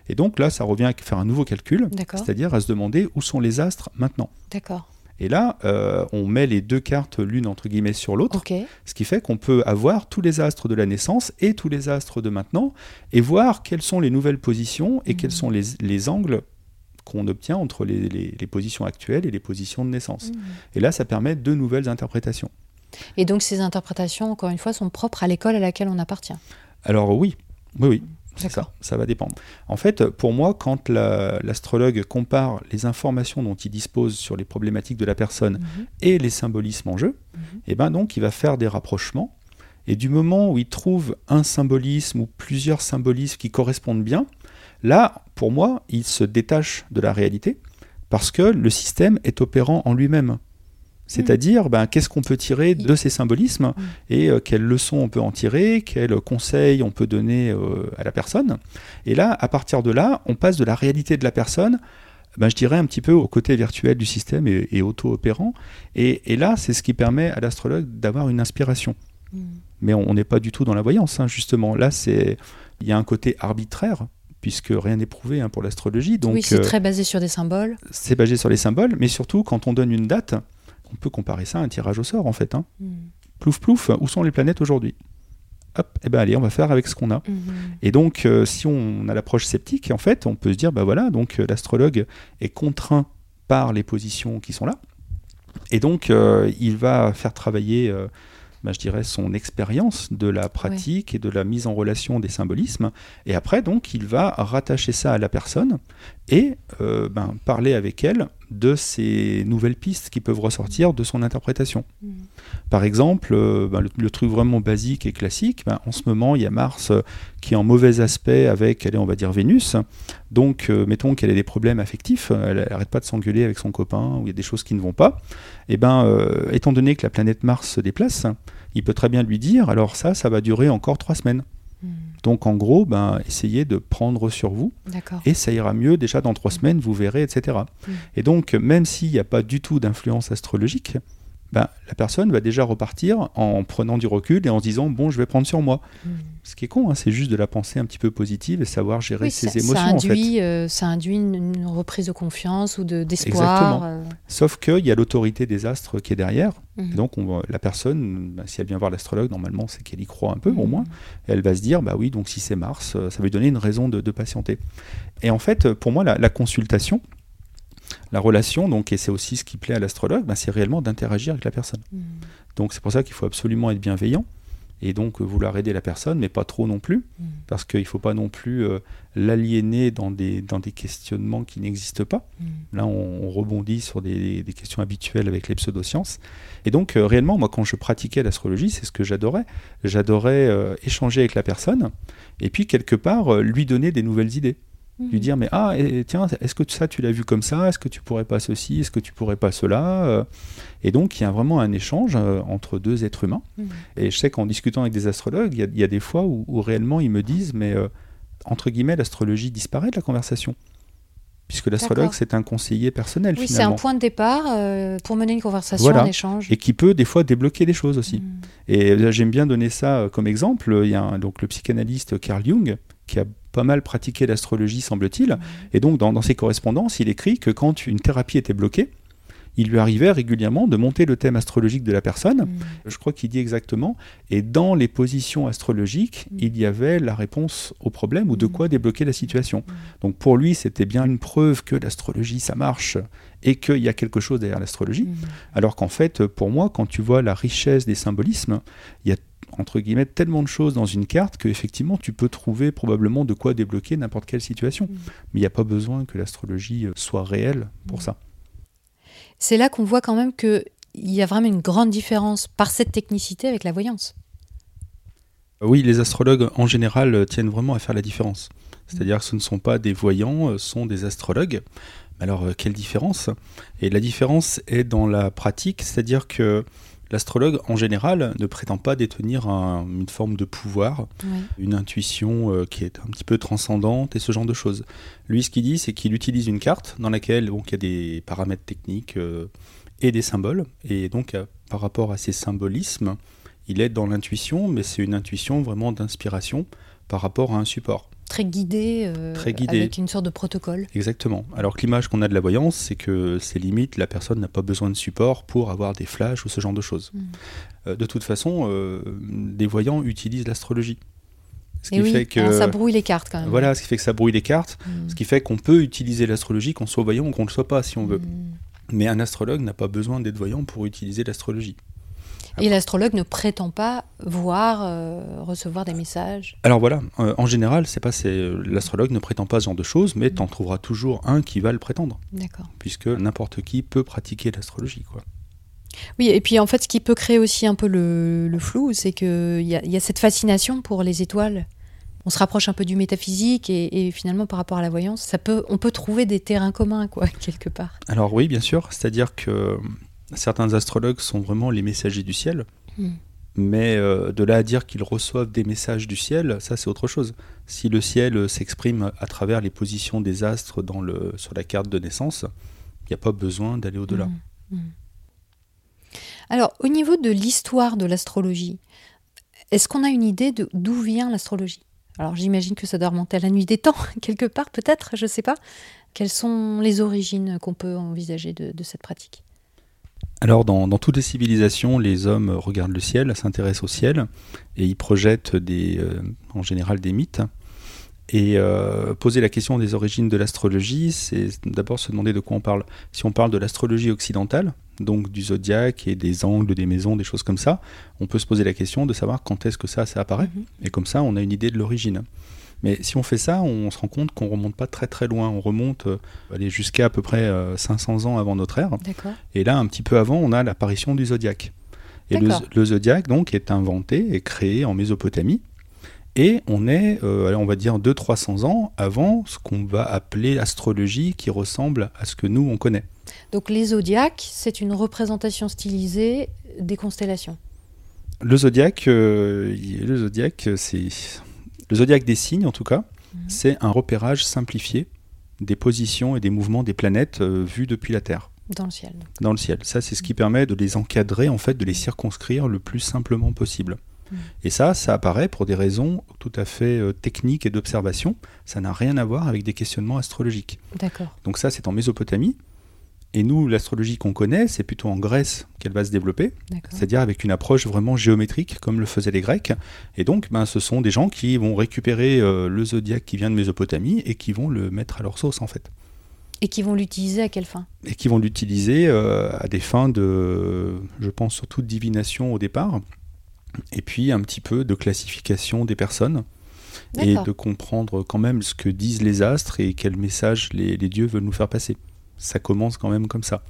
Et donc là, ça revient à faire un nouveau calcul, c'est-à-dire à se demander où sont les astres maintenant. D'accord. Et là, euh, on met les deux cartes l'une entre guillemets sur l'autre, ce qui fait qu'on peut avoir tous les astres de la naissance et tous les astres de maintenant, et voir quelles sont les nouvelles positions et quels mmh. sont les, angles qu'on obtient entre les, positions actuelles et les positions de naissance. Mmh. Et là, ça permet de nouvelles interprétations. Et donc ces interprétations, encore une fois, sont propres à l'école à laquelle on appartient? Alors oui, oui, oui. Ça, ça va dépendre. En fait, pour moi, quand l'astrologue compare les informations dont il dispose sur les problématiques de la personne mhm. et les symbolismes en jeu, et mhm. eh ben donc il va faire des rapprochements. Et du moment où il trouve un symbolisme ou plusieurs symbolismes qui correspondent bien, là, pour moi, il se détache de la réalité parce que le système est opérant en lui-même. C'est-à-dire, ben, qu'est-ce qu'on peut tirer de ces symbolismes mm. et euh, quelles leçons on peut en tirer, quels conseils on peut donner euh, à la personne. Et là, à partir de là, on passe de la réalité de la personne, ben, je dirais un petit peu au côté virtuel du système et, auto-opérant. Et, là, c'est ce qui permet à l'astrologue d'avoir une inspiration. Mm. Mais on n'est pas du tout dans la voyance, hein, justement. Là, c'est il y a un côté arbitraire puisque rien n'est prouvé hein, pour l'astrologie. oui, c'est euh, très basé sur des symboles. C'est basé sur les symboles, mais surtout quand on donne une date, on peut comparer ça à un tirage au sort en fait. Hein. Hmm. Plouf plouf, où sont les planètes aujourd'hui? Hop, et eh ben allez, on va faire avec ce qu'on a. Hmm. Et donc, euh, si on a l'approche sceptique, en fait, on peut se dire, bah voilà, donc euh, l'astrologue est contraint par les positions qui sont là. Et donc, euh, il va faire travailler bah, je dirais, son expérience de la pratique et de la mise en relation des symbolismes. Et après, donc, il va rattacher ça à la personne et euh, ben, parler avec elle de ces nouvelles pistes qui peuvent ressortir de son interprétation. Mmh. Par exemple, euh, ben, le, truc vraiment basique et classique, ben, en ce moment, il y a Mars euh, qui est en mauvais aspect avec, allez, on va dire, Vénus. Donc, mettons qu'elle ait des problèmes affectifs, elle n'arrête pas de s'engueuler avec son copain, ou il y a des choses qui ne vont pas. Et eh ben, étant donné que la planète Mars se déplace, il peut très bien lui dire, alors ça, ça va durer encore trois semaines. Donc en gros, ben, essayez de prendre sur vous et ça ira mieux déjà dans trois semaines, vous verrez, etc. Hmm. Et donc même s'il n'y a pas du tout d'influence astrologique, ben, la personne va déjà repartir en prenant du recul et en se disant bon je vais prendre sur moi. Hmm. Ce qui est con, hein, c'est juste de la pensée un petit peu positive et savoir gérer ses émotions. Ça induit, euh, ça induit une, reprise de confiance ou d'espoir. Exactement. Euh. Sauf qu'il y a l'autorité des astres qui est derrière. Et donc on la personne, bah, si elle vient voir l'astrologue, normalement c'est qu'elle y croit un peu au mhm. moins. elle va se dire bah oui donc si c'est Mars, euh, ça va lui donner une raison de, patienter. Et en fait pour moi la consultation, la relation, donc, et c'est aussi ce qui plaît à l'astrologue, ben, c'est réellement d'interagir avec la personne. Hmm. Donc c'est pour ça qu'il faut absolument être bienveillant et donc vouloir aider la personne, mais pas trop non plus, hmm. parce qu'il ne faut pas non plus euh, l'aliéner dans des, dans des questionnements qui n'existent pas. Hmm. Là, on, rebondit sur des, questions habituelles avec les pseudosciences. Et donc, euh, réellement, moi, quand je pratiquais l'astrologie, c'est ce que j'adorais. J'adorais euh, échanger avec la personne, et puis, quelque part, lui donner des nouvelles idées lui dire mais ah tiens est-ce que ça tu l'as vu comme ça? Est-ce que tu pourrais pas ceci? Est-ce que tu pourrais pas cela? Euh, et donc il y a vraiment un échange euh, entre deux êtres humains mhm. et je sais qu'en discutant avec des astrologues il y, a des fois où, réellement ils me disent mais euh, entre guillemets l'astrologie disparaît de la conversation puisque l'astrologue c'est un conseiller personnel oui, c'est un point de départ pour mener une conversation, un échange. Et qui peut des fois débloquer des choses aussi. Mhm. Et j'aime bien donner ça comme exemple. Il y a donc le psychanalyste Carl Jung qui a pas mal pratiqué l'astrologie, semble-t-il. Et donc, dans, dans ses correspondances, il écrit que quand une thérapie était bloquée, il lui arrivait régulièrement de monter le thème astrologique de la personne. Je crois qu'il dit exactement. Et dans les positions astrologiques, il y avait la réponse au problème ou de quoi débloquer la situation. Donc pour lui, c'était bien une preuve que l'astrologie, ça marche et qu'il y a quelque chose derrière l'astrologie. Alors qu'en fait, pour moi, quand tu vois la richesse des symbolismes, il y a entre guillemets tellement de choses dans une carte qu'effectivement tu peux trouver probablement de quoi débloquer n'importe quelle situation. Mais il n'y a pas besoin que l'astrologie soit réelle pour ça c'est là qu'on voit quand même qu'il y a vraiment une grande différence par cette technicité avec la voyance. Oui, les astrologues en général tiennent vraiment à faire la différence. C'est-à-dire que ce ne sont pas des voyants, ce sont des astrologues. Alors, euh, quelle différence? Et la différence est dans la pratique, c'est-à-dire que L'astrologue, en général, ne prétend pas détenir une forme de pouvoir, une intuition euh, qui est un petit peu transcendante et ce genre de choses. Lui, ce qu'il dit, c'est qu'il utilise une carte dans laquelle il y a des paramètres techniques euh, et des symboles. Et donc, euh, par rapport à ces symbolismes, il est dans l'intuition, mais c'est une intuition vraiment d'inspiration par rapport à un support. Très guidé, euh, Très guidé, avec une sorte de protocole. Exactement. Alors que l'image qu'on a de la voyance, c'est que c'est limite, la personne n'a pas besoin de support pour avoir des flashs ou ce genre de choses. Hmm. Euh, de toute façon, euh, des voyants utilisent l'astrologie. Ce qui fait que ça brouille les cartes quand même. Voilà, ce qui fait que ça brouille les cartes, hmm. ce qui fait qu'on peut utiliser l'astrologie qu'on soit voyant ou qu'on ne le soit pas si on veut. Hmm. Mais un astrologue n'a pas besoin d'être voyant pour utiliser l'astrologie. Et l'astrologue ne prétend pas voir, euh, recevoir des messages. Alors voilà, euh, en général, c'est pas c'est l'astrologue ne prétend pas ce genre de choses, mais tu en trouveras toujours un qui va le prétendre. D'accord. Puisque n'importe qui peut pratiquer l'astrologie, quoi. Oui, et puis en fait, ce qui peut créer aussi un peu le, flou, c'est qu'il y, y, a cette fascination pour les étoiles. On se rapproche un peu du métaphysique et, et, finalement par rapport à la voyance, ça peut, on peut trouver des terrains communs, quoi, quelque part. Alors oui, bien sûr, c'est-à-dire que certains astrologues sont vraiment les messagers du ciel. Hmm. Mais euh, de là à dire qu'ils reçoivent des messages du ciel, ça c'est autre chose. Si le ciel euh, s'exprime à travers les positions des astres dans le, sur la carte de naissance, il n'y a pas besoin d'aller au-delà. Hmm. Hmm. Alors, au niveau de l'histoire de l'astrologie, est-ce qu'on a une idée de d'où vient l'astrologie? Alors, j'imagine que ça doit remonter à la nuit des temps, quelque part, peut-être, je ne sais pas. Quelles sont les origines qu'on peut envisager de cette pratique? Alors, dans, toutes les civilisations, les hommes regardent le ciel, s'intéressent au ciel, et ils projettent des, euh, en général des mythes. Et euh, poser la question des origines de l'astrologie, c'est d'abord se demander de quoi on parle. Si on parle de l'astrologie occidentale, donc du zodiaque et des angles des maisons, des choses comme ça, on peut se poser la question de savoir quand est-ce que ça, ça apparaît. Mm-hmm. Et comme ça, on a une idée de l'origine. Mais si on fait ça, on se rend compte qu'on remonte pas très très loin. On remonte euh, jusqu'à à peu près 500 euh, ans avant notre ère. Et là, un petit peu avant, on a l'apparition du zodiaque. Et le, zodiaque, donc, est inventé et créé en Mésopotamie. Et on est, euh, on va dire, 200-300 ans avant ce qu'on va appeler astrologie qui ressemble à ce que nous, on connaît. Donc les zodiaques, c'est une représentation stylisée des constellations. Le zodiaque, le zodiaque, c'est le zodiaque des signes, en tout cas, mhm. c'est un repérage simplifié des positions et des mouvements des planètes euh, vus depuis la Terre. Dans le ciel. Dans le ciel. Ça, c'est ce qui permet de les encadrer, en fait, de les circonscrire le plus simplement possible. Mhm. Et ça, ça apparaît pour des raisons tout à fait euh, techniques et d'observation. Ça n'a rien à voir avec des questionnements astrologiques. D'accord. Donc ça, c'est en Mésopotamie. Et nous, l'astrologie qu'on connaît, c'est plutôt en Grèce qu'elle va se développer, c'est-à-dire avec une approche vraiment géométrique, comme le faisaient les Grecs. Et donc, ben, ce sont des gens qui vont récupérer euh, le zodiaque qui vient de Mésopotamie et qui vont le mettre à leur sauce, en fait. Et qui vont l'utiliser à quelle fin? Et qui vont l'utiliser euh, à des fins de, je pense surtout de divination au départ, et puis un petit peu de classification des personnes et de comprendre quand même ce que disent les astres et quel message les dieux veulent nous faire passer ça commence quand même comme ça.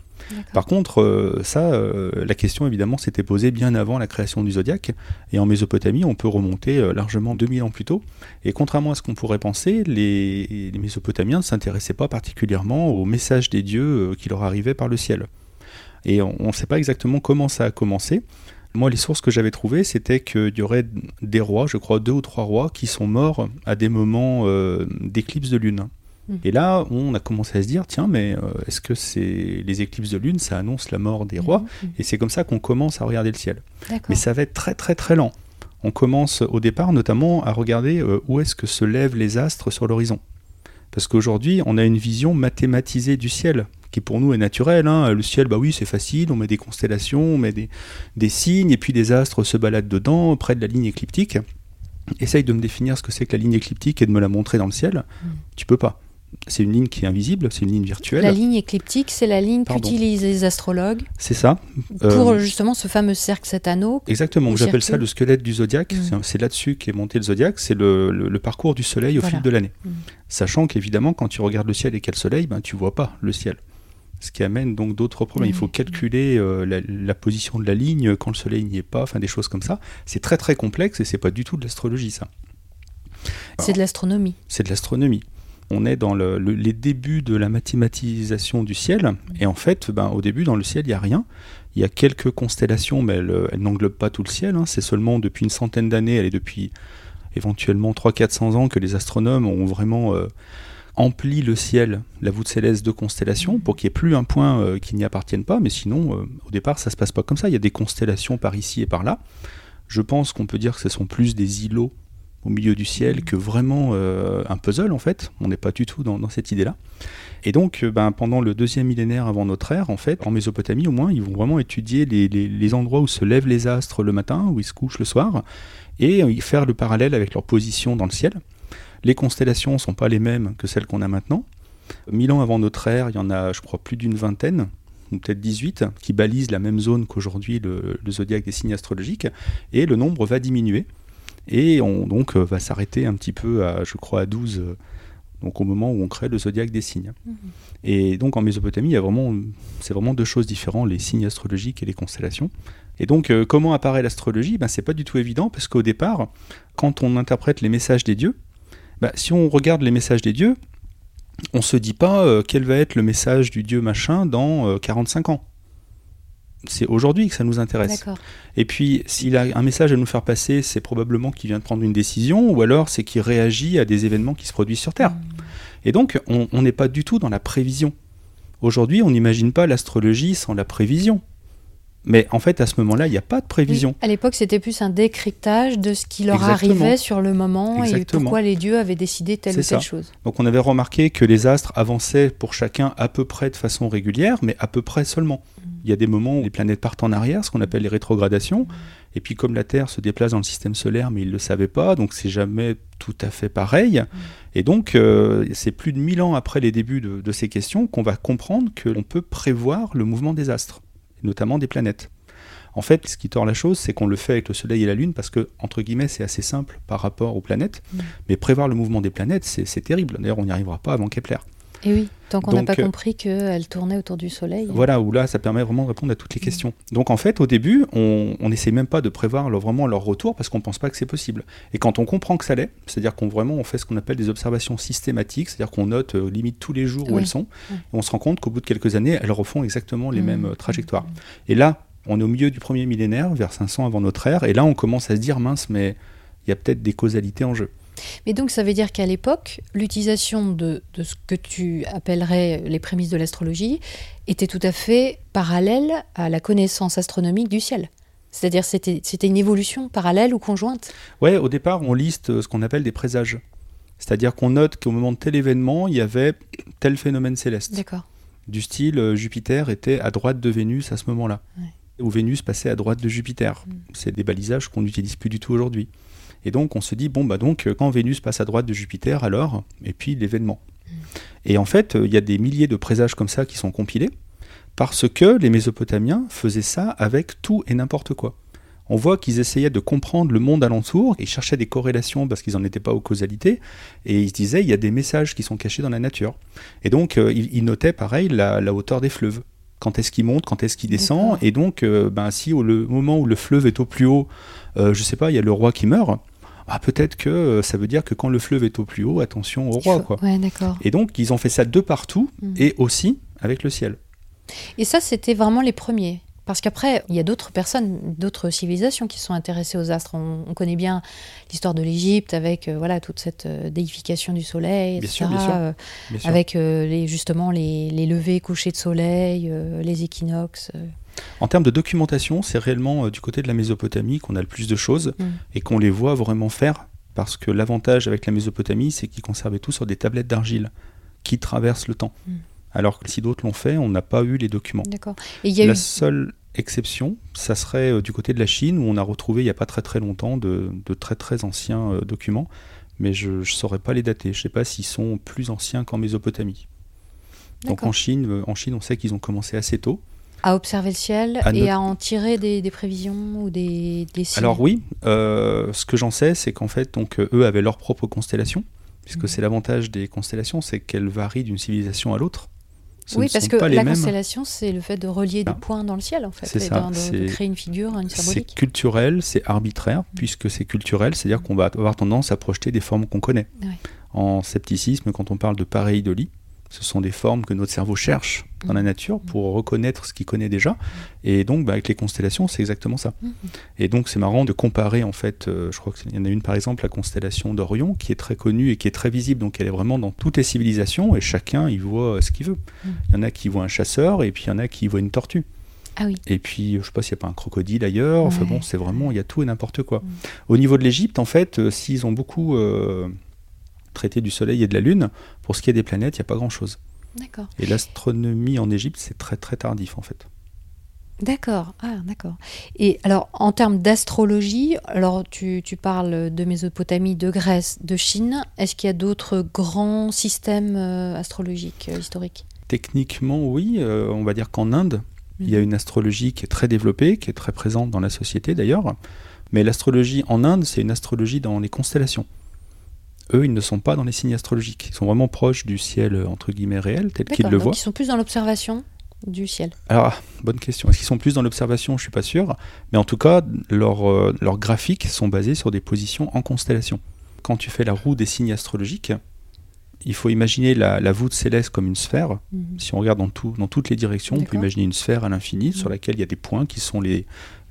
Par contre, euh, ça, euh, la question évidemment s'était posée bien avant la création du zodiaque. Et en Mésopotamie, on peut remonter euh, largement 2000 ans plus tôt. Et contrairement à ce qu'on pourrait penser, les, Mésopotamiens ne s'intéressaient pas particulièrement au message des dieux qui leur arrivait par le ciel. Et on ne sait pas exactement comment ça a commencé. Moi, les sources que j'avais trouvées, c'était qu'il y aurait des rois, je crois deux ou trois rois, qui sont morts à des moments d'éclipse de lune. Mm. Et là, on a commencé à se dire, tiens, mais euh, est-ce que c'est les éclipses de lune, ça annonce la mort des rois mm, mm. Et c'est comme ça qu'on commence à regarder le ciel. Mais ça va être très très très lent. on commence au départ notamment à regarder euh, où est-ce que se lèvent les astres sur l'horizon. Parce qu'aujourd'hui, on a une vision mathématisée du ciel, qui pour nous est naturelle. hein. Le ciel, bah oui, c'est facile, on met des constellations, on met des, des signes, et puis des astres se baladent dedans, près de la ligne écliptique. Essaye de me définir ce que c'est que la ligne écliptique et de me la montrer dans le ciel. Tu peux pas. C'est une ligne qui est invisible, c'est une ligne virtuelle. La ligne écliptique, c'est la ligne qu'utilisent les astrologues C'est ça. pour Euh, justement ce fameux cercle cet anneau. Exactement, j'appelle ça le squelette du zodiaque. Mm. C'est- là-dessus qu'est monté le zodiaque, c'est le, le- le parcours du soleil au Voilà. fil de l'année. Mm. Sachant qu'évidemment, quand tu regardes le ciel et qu'il y a le soleil, ben, tu vois pas le ciel. Ce qui amène donc d'autres problèmes. Il faut Mm. calculer euh, la, la position de la ligne quand le soleil n'y est pas, enfin des choses comme ça. C'est très très complexe et c'est pas du tout de l'astrologie ça. C'est de l'astronomie. c'est de l'astronomie. On est dans le- le- les débuts de la mathématisation du ciel, et en fait, ben, au début, dans le ciel, il n'y a rien. Il y a quelques constellations, mais elles, n'englobent pas tout le ciel. hein. C'est seulement depuis une centaine d'années, elle est depuis éventuellement 300-400 ans que les astronomes ont vraiment euh, empli le ciel, la voûte céleste de constellations, pour qu'il n'y ait plus un point euh, qui n'y appartienne pas. Mais sinon, euh, au départ, ça se passe pas comme ça. Il y a des constellations par ici et par là. Je pense qu'on peut dire que ce sont plus des îlots au milieu du ciel que vraiment euh, un puzzle en fait. On n'est pas du tout dans, cette idée-là. Et donc, euh, ben, pendant le deuxième millénaire avant notre ère, en fait, en Mésopotamie au moins, ils vont vraiment étudier les endroits où se lèvent les astres le matin, où ils se couchent le soir, et euh, faire le parallèle avec leur position dans le ciel. Les constellations ne sont pas les mêmes que celles qu'on a maintenant. Mille ans avant notre ère, il y en a, je crois, plus d'une vingtaine, ou peut-être 18, qui balisent la même zone qu'aujourd'hui le, le zodiaque des signes astrologiques, et le nombre va diminuer. Et on donc euh, va s'arrêter un petit peu à, je crois, à 12, euh, donc au moment où on crée le zodiaque des signes. Et donc en Mésopotamie, il y a vraiment, c'est vraiment deux choses différentes, les signes astrologiques et les constellations. Et donc euh, comment apparaît l'astrologie? Ben, C'est pas du tout évident parce qu'au départ, quand on interprète les messages des dieux, ben, si on regarde les messages des dieux, on se dit pas euh, quel va être le message du dieu machin dans euh, 45 ans. C'est aujourd'hui que ça nous intéresse. Et puis, s'il a un message à nous faire passer, c'est probablement qu'il vient de prendre une décision, ou alors c'est qu'il réagit à des événements qui se produisent sur Terre. Et donc, on on n'est pas du tout dans la prévision. Aujourd'hui, on n'imagine pas l'astrologie sans la prévision. Mais en fait, à ce moment-là, il n'y a pas de prévision. Oui, à l'époque, c'était plus un décryptage de ce qui leur Exactement. arrivait sur le moment Exactement. et pourquoi les dieux avaient décidé telle ou telle ça. chose. Donc, on avait remarqué que les astres avançaient pour chacun à peu près de façon régulière, mais à peu près seulement. Il y a des moments où les planètes partent en arrière, ce qu'on appelle les rétrogradations. Et puis, comme la Terre se déplace dans le système solaire, mais ils ne le savaient pas, donc c'est jamais tout à fait pareil. Et donc, euh, c'est plus de 1000 ans après les débuts de, de ces questions qu'on va comprendre que l'on peut prévoir le mouvement des astres, notamment des planètes. En fait, ce qui tord la chose, c'est qu'on le fait avec le Soleil et la Lune parce que, entre guillemets, c'est assez simple par rapport aux planètes. Mm. Mais prévoir le mouvement des planètes, c'est c'est terrible. D'ailleurs, on n'y arrivera pas avant Kepler. Et oui, tant qu'on n'a pas euh, compris qu'elle tournait autour du soleil. Voilà, où là, ça permet vraiment de répondre à toutes les questions. Donc en fait, au début, on n'essaie même pas de prévoir leur- vraiment leur retour parce qu'on pense pas que c'est possible. Et quand on comprend que ça l'est, c'est-à-dire qu'on vraiment on fait ce qu'on appelle des observations systématiques, c'est-à-dire qu'on note euh, limite tous les jours où Oui. elles sont, Oui. et on se rend compte qu'au bout de quelques années, elles refont exactement les Mmh. mêmes euh, trajectoires. Et là, on est au milieu du premier millénaire, vers 500 avant notre ère, et là on commence à se dire mince, mais il y a peut-être des causalités en jeu. Mais donc, ça veut dire qu'à l'époque, l'utilisation de, de ce que tu appellerais les prémices de l'astrologie était tout à fait parallèle à la connaissance astronomique du ciel. C'est-à-dire, c'était c'était une évolution parallèle ou conjointe? Ouais, au départ, on liste ce qu'on appelle des présages. C'est-à-dire qu'on note qu'au moment de tel événement, il y avait tel phénomène céleste. D'accord. Du style, euh, Jupiter était à droite de Vénus à ce moment-là. Ouais. Ou Vénus passait à droite de Jupiter. Mm. C'est des balisages qu'on n'utilise plus du tout aujourd'hui. Et donc, on se dit, bon, bah donc, euh, quand Vénus passe à droite de Jupiter, alors, et puis l'événement. Et en fait, euh, il y a des milliers de présages comme ça qui sont compilés, parce que les Mésopotamiens faisaient ça avec tout et n'importe quoi. On voit qu'ils essayaient de comprendre le monde alentour, ils cherchaient des corrélations parce qu'ils n'en étaient pas aux causalités, et ils se disaient, il y a des messages qui sont cachés dans la nature. Et donc, euh, ils, notaient, pareil, la, la hauteur des fleuves. Quand est-ce qu'il monte, quand est-ce qu'il descend, et donc, euh, ben, si au le moment où le fleuve est au plus haut, euh, je sais pas, il y a le roi qui meurt, ah, peut-être que euh, ça veut dire que quand le fleuve est au plus haut, attention au roi, faut- quoi. Ouais, d'accord. Et donc, ils ont fait ça de partout, Mm. et aussi avec le ciel. Et ça, c'était vraiment les premiers. Parce qu'après, il y a d'autres personnes, d'autres civilisations qui sont intéressées aux astres. On, on connaît bien l'histoire de l'Égypte avec euh, voilà toute cette euh, déification du soleil, Bien etc., sûr, bien sûr. euh, Bien sûr. avec les, justement les, les levées, couchers de soleil, les équinoxes. En termes de documentation, c'est réellement euh, du côté de la Mésopotamie qu'on a le plus de choses Mm. et qu'on les voit vraiment faire. Parce que l'avantage avec la Mésopotamie, c'est qu'ils conservaient tout sur des tablettes d'argile qui traversent le temps. Mm. Alors que si d'autres l'ont fait, on n'a pas eu les documents. D'accord. La eu. seule exception, ça serait euh, du côté de la Chine, où on a retrouvé il n'y a pas très très longtemps de, de très très anciens euh, documents, mais je ne saurais pas les dater. Je ne sais pas s'ils sont plus anciens qu'en Mésopotamie. Donc en Chine, en Chine, on sait qu'ils ont commencé assez tôt. À observer le ciel À et à en tirer des, des prévisions ou des, des signes. Alors oui, euh, ce que j'en sais, c'est qu'en fait, donc, euh, eux avaient leur propre constellation, puisque Mhm. c'est l'avantage des constellations, c'est qu'elles varient d'une civilisation à l'autre. Ce oui, parce que la mêmes. constellation, c'est le fait de relier Ah. des points dans le ciel, en fait. C'est ça, de- de, c'est- créer une figure, une C'est symbolique. culturel, c'est arbitraire, puisque c'est culturel, c'est-à-dire qu'on va avoir tendance à projeter des formes qu'on connaît. En scepticisme, quand on parle de pareidolie, ce sont des formes que notre cerveau cherche dans la Mhm. nature pour reconnaître ce qu'il connaît déjà. Et donc, bah, avec les constellations, c'est exactement ça. Mhm. Et donc, c'est marrant de comparer, en fait, euh, je crois qu'il y en a une, par exemple, la constellation d'Orion, qui est très connue et qui est très visible. Donc, elle est vraiment dans toutes les civilisations, et chacun y voit euh, ce qu'il veut. Mhm. Il y en a qui voient un chasseur, et puis il y en a qui voient une tortue. Ah oui. Et puis, je sais pas s'il n'y a pas un crocodile ailleurs. Enfin Ouais. bon, c'est vraiment, il y a tout et n'importe quoi. Mm. Au niveau de l'Égypte, en fait, euh, s'ils ont beaucoup euh, traité du Soleil et de la Lune, pour ce qui est des planètes, il n'y a pas grand-chose. D'accord. Et l'astronomie en Égypte, c'est très très tardif en fait. D'accord. Ah, d'accord. Et alors, en termes d'astrologie, alors tu, tu parles de Mésopotamie, de Grèce, de Chine. Est-ce qu'il y a d'autres grands systèmes euh, astrologiques euh, historiques? Techniquement, oui, euh, on va dire qu'en Inde, il y a Mhm. une astrologie qui est très développée, qui est très présente dans la société d'ailleurs. Mais l'astrologie en Inde, c'est une astrologie dans les constellations. Eux, ils ne sont pas dans les signes astrologiques. Ils sont vraiment proches du ciel, euh, entre guillemets, réel, tel qu'ils le voient. ils sont plus dans l'observation du ciel. Alors, ah, bonne question. Est-ce qu'ils sont plus dans l'observation? Je suis pas sûr. Mais en tout cas, leurs euh, leurs graphiques sont basés sur des positions en constellation. Quand tu fais la roue des signes astrologiques, il faut imaginer la, la voûte céleste comme une sphère. Mhm. Si on regarde dans, tout, dans toutes les directions, on peut imaginer une sphère à l'infini sur Mhm. laquelle il y a des points qui sont les,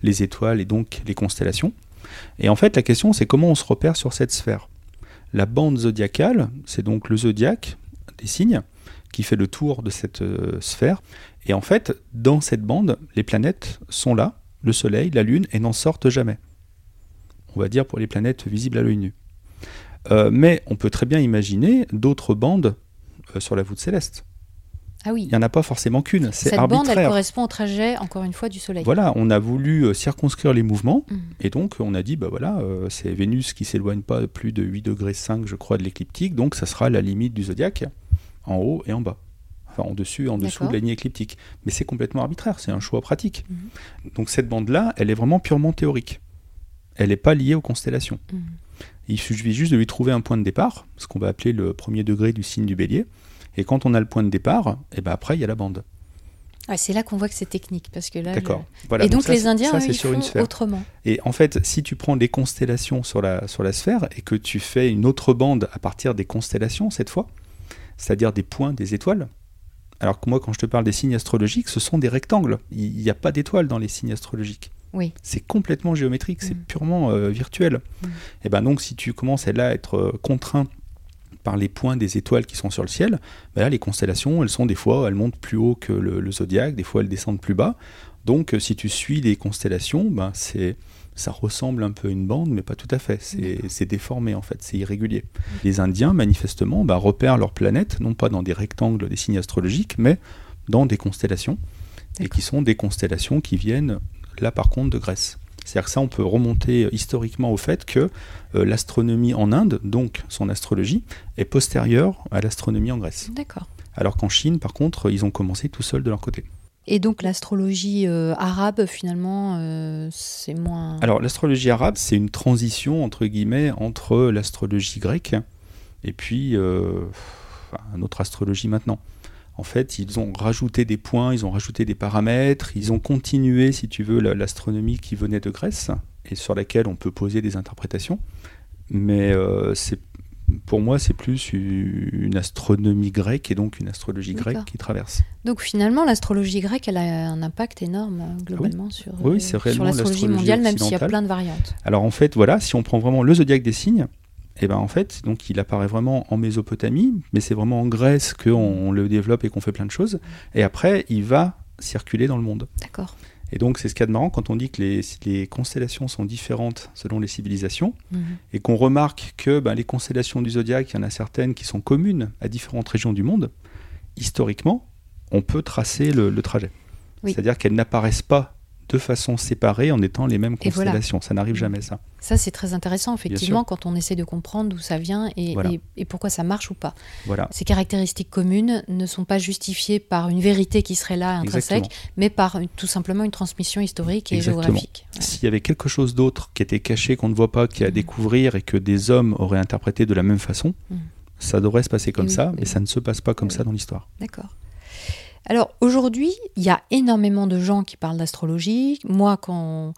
les étoiles et donc les constellations. Et en fait, la question, c'est comment on se repère sur cette sphère? La bande zodiacale, c'est donc le zodiaque des signes qui fait le tour de cette euh, sphère. Et en fait, dans cette bande, les planètes sont là, le Soleil, la Lune, et n'en sortent jamais. On va dire pour les planètes visibles à l'œil nu. Euh, mais on peut très bien imaginer d'autres bandes euh, sur la voûte céleste. Ah oui. Il n'y en a pas forcément qu'une, c'est Cette bande, elle correspond au trajet, encore une fois, du Soleil. Voilà, on a voulu euh, circonscrire les mouvements, Mhm. et donc on a dit, bah voilà, euh, c'est Vénus qui s'éloigne pas plus de 8 degrés 5, je crois, de l'écliptique, donc ça sera la limite du zodiaque, en haut et en bas. Enfin, en dessus et en dessous de la ligne écliptique. Mais c'est complètement arbitraire, c'est un choix pratique. Mhm. Donc cette bande-là, elle est vraiment purement théorique. Elle n'est pas liée aux constellations. Mhm. Il suffit juste de lui trouver un point de départ, ce qu'on va appeler le premier degré du signe du bélier. Et quand on a le point de départ, et ben après, il y a la bande. Ouais, c'est là qu'on voit que c'est technique, parce que là. D'accord. le- Voilà, Et donc, ça, les Indiens, ça, eux, ils sur une font sphère. autrement. Et en fait, si tu prends des constellations sur la, sur la sphère et que tu fais une autre bande à partir des constellations cette fois, c'est-à-dire des points, des étoiles, alors que moi, quand je te parle des signes astrologiques, ce sont des rectangles. Il n'y a pas d'étoiles dans les signes astrologiques. Oui. C'est complètement géométrique, c'est Mhm. purement euh, virtuel. Mhm. Et ben donc, si tu commences à là à être euh, contraint par les points des étoiles qui sont sur le ciel, ben là, les constellations, elles sont des fois, elles montent plus haut que le, le zodiaque, des fois elles descendent plus bas. Donc, euh, si tu suis les constellations, ben c'est ça ressemble un peu à une bande, mais pas tout à fait. C'est c'est déformé en fait, c'est irrégulier. Les Indiens, manifestement, ben, repèrent leurs planètes, non pas dans des rectangles des signes astrologiques, mais dans des constellations, et qui sont des constellations qui viennent, là par contre, de Grèce. C'est-à-dire que ça, on peut remonter euh, historiquement au fait que euh, l'astronomie en Inde, donc son astrologie, est postérieure à l'astronomie en Grèce. D'accord. Alors qu'en Chine, par contre, ils ont commencé tout seuls de leur côté. Et donc, l'astrologie euh, arabe, finalement, euh, c'est moins. Alors l'astrologie arabe, c'est une transition entre guillemets entre l'astrologie grecque et puis notre astrologie maintenant. En fait, ils ont rajouté des points, ils ont rajouté des paramètres, ils ont continué, si tu veux, la- l'astronomie qui venait de Grèce et sur laquelle on peut poser des interprétations. Mais euh, c'est pour moi, c'est plus une astronomie grecque et donc une astrologie grecque qui traverse. Donc, finalement, l'astrologie grecque, elle a un impact énorme, euh, globalement, sur, Oui, euh, sur l'astrologie mondiale, même s'il y a plein de variantes. Alors en fait, voilà, si on prend vraiment le zodiaque des signes, et ben en fait, donc il apparaît vraiment en Mésopotamie, mais c'est vraiment en Grèce qu'on on le développe et qu'on fait plein de choses. Et après, il va circuler dans le monde. D'accord. Et donc, c'est ce qu'il y a de marrant quand on dit que les, les constellations sont différentes selon les civilisations Mhm. et qu'on remarque que ben, les constellations du zodiaque, il y en a certaines qui sont communes à différentes régions du monde. Historiquement, on peut tracer le, le trajet. Oui. C'est-à-dire qu'elles n'apparaissent pas de façon séparée en étant les mêmes voilà. constellations. Ça n'arrive jamais, ça. Ça, c'est très intéressant, effectivement, quand on essaie de comprendre d'où ça vient et, Voilà. et- et pourquoi ça marche ou pas. Voilà. Ces caractéristiques communes ne sont pas justifiées par une vérité qui serait là, intrinsèque, Exactement. mais par une- tout simplement une transmission historique et Exactement. géographique. Ouais. S'il y avait quelque chose d'autre qui était caché, qu'on ne voit pas, qui est à Mhm. découvrir et que des hommes auraient interprété de la même façon, Mhm. ça devrait se passer comme ça, oui, mais ça ne se passe pas comme Oui, ça dans l'histoire. D'accord. Alors aujourd'hui, il y a énormément de gens qui parlent d'astrologie. Moi, quand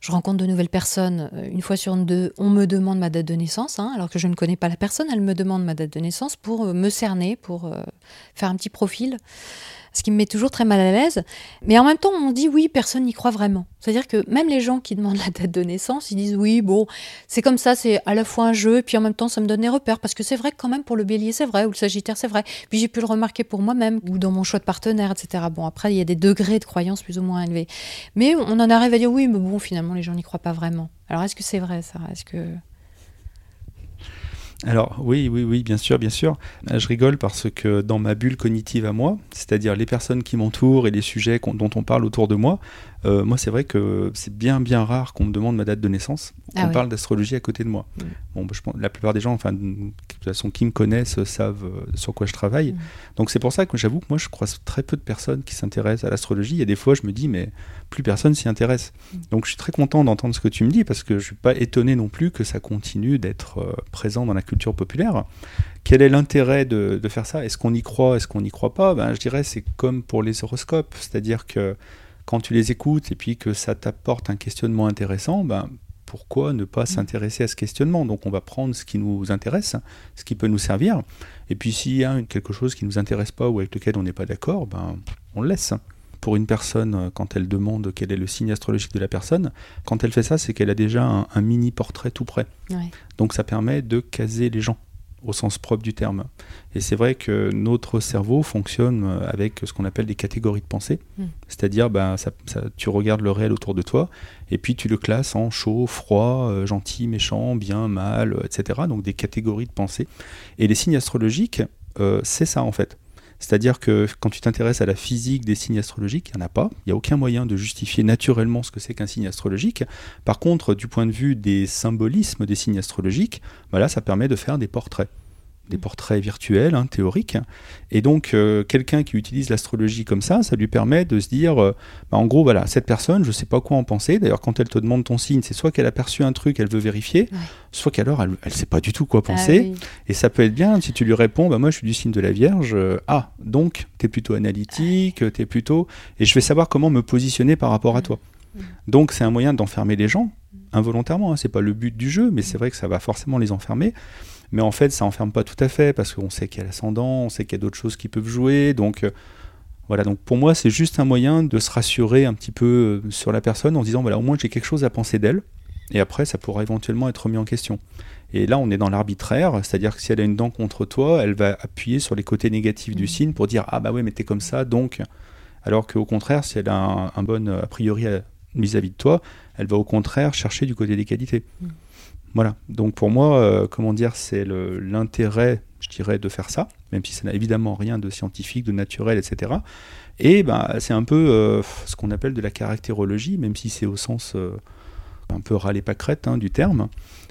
je rencontre de nouvelles personnes, euh, une fois sur deux, on me demande ma date de naissance, hein, alors que je ne connais pas la personne, elle me demande ma date de naissance pour euh, me cerner, pour euh, faire un petit profil, ce qui me met toujours très mal à l'aise. Mais en même temps, on dit oui, personne n'y croit vraiment. C'est-à-dire que même les gens qui demandent la date de naissance, ils disent oui, bon, c'est comme ça, c'est à la fois un jeu, et puis en même temps, ça me donne des repères, parce que c'est vrai que quand même pour le bélier, c'est vrai, ou le sagittaire, c'est vrai. Puis j'ai pu le remarquer pour moi-même, ou dans mon choix de partenaire, etc. Bon, après, il y a des degrés de croyance plus ou moins élevés. Mais on en arrive à dire oui, mais bon, finalement, les gens n'y croient pas vraiment. Alors, est-ce que c'est vrai, ça? Est-ce que... Alors oui, oui, oui, bien sûr, bien sûr. Euh, Je rigole parce que dans ma bulle cognitive à moi, c'est-à-dire les personnes qui m'entourent et les sujets dont on parle autour de moi, euh, moi c'est vrai que c'est bien bien rare qu'on me demande ma date de naissance, qu'on Ah ouais. parle d'astrologie à côté de moi. Mm. Bon, bah, je pense, la plupart des gens, enfin de toute façon qui me connaissent euh, savent euh, sur quoi je travaille. Mm. Donc c'est pour ça que j'avoue que moi je croise très peu de personnes qui s'intéressent à l'astrologie. Il y a des fois je me dis mais plus personne s'y intéresse. Mm. Donc je suis très content d'entendre ce que tu me dis parce que je suis pas étonné non plus que ça continue d'être euh, présent dans la culture populaire. Quel est l'intérêt de, de faire ça? Est-ce qu'on y croit? Est-ce qu'on n'y croit pas? Ben, Je dirais c'est comme pour les horoscopes, c'est-à-dire que quand tu les écoutes et puis que ça t'apporte un questionnement intéressant, ben, pourquoi ne pas s'intéresser à ce questionnement? Donc on va prendre ce qui nous intéresse, ce qui peut nous servir, et puis s'il y a quelque chose qui ne nous intéresse pas ou avec lequel on n'est pas d'accord, ben, on le laisse. Pour une personne, quand elle demande quel est le signe astrologique de la personne, quand elle fait ça, c'est qu'elle a déjà un, un mini portrait tout prêt. Ouais. Donc ça permet de caser les gens au sens propre du terme. Et c'est vrai que notre cerveau fonctionne euh, avec ce qu'on appelle des catégories de pensée. Mm. C'est-à-dire, ben, ça- ça- tu regardes le réel autour de toi et puis tu le classes en chaud, froid, euh, gentil, méchant, bien, mal, euh, etc. Donc des catégories de pensée. Et les signes astrologiques, euh, c'est ça en fait. C'est-à-dire que quand tu t'intéresses à la physique des signes astrologiques, il n'y en a pas. Il n'y a aucun moyen de justifier naturellement ce que c'est qu'un signe astrologique. Par contre, du point de vue des symbolismes des signes astrologiques, bah là, ça permet de faire des portraits. Des portraits virtuels, hein, théoriques. Et donc, euh, quelqu'un qui utilise l'astrologie comme ça, ça lui permet de se dire, euh, bah, en gros, voilà, cette personne, je ne sais pas quoi en penser. D'ailleurs, quand elle te demande ton signe, c'est soit qu'elle a perçu un truc, elle veut vérifier, Ouais. soit qu'alors, elle ne sait pas du tout quoi penser. Ah oui. Et ça peut être bien si tu lui réponds, bah moi je suis du signe de la Vierge, euh, ah, donc tu es plutôt analytique, tu es plutôt... Et je vais savoir comment me positionner par rapport à toi. Donc c'est un moyen d'enfermer les gens, involontairement, hein, c'est pas le but du jeu, mais c'est vrai que ça va forcément les enfermer. Mais en fait, ça enferme pas tout à fait, parce qu'on sait qu'il y a l'ascendant, on sait qu'il y a d'autres choses qui peuvent jouer, donc... euh, voilà, donc pour moi, c'est juste un moyen de se rassurer un petit peu euh, sur la personne en se disant, voilà, au moins j'ai quelque chose à penser d'elle, et après, ça pourra éventuellement être remis en question. Et là, on est dans l'arbitraire, c'est-à-dire que si elle a une dent contre toi, elle va appuyer sur les côtés négatifs du Mhm. signe pour dire Ah bah ouais, mais t'es comme ça, donc. Alors qu'au contraire, si elle a un, un bon a priori à- vis-à-vis de toi, elle va au contraire chercher du côté des qualités. Mhm. Voilà. Donc pour moi, euh, comment dire, c'est l'intérêt, je dirais, de faire ça, même si ça n'a évidemment rien de scientifique, de naturel, etc. Et bah, c'est un peu euh, ce qu'on appelle de la caractérologie, même si c'est au sens euh, un peu râler pâquerette hein, du terme.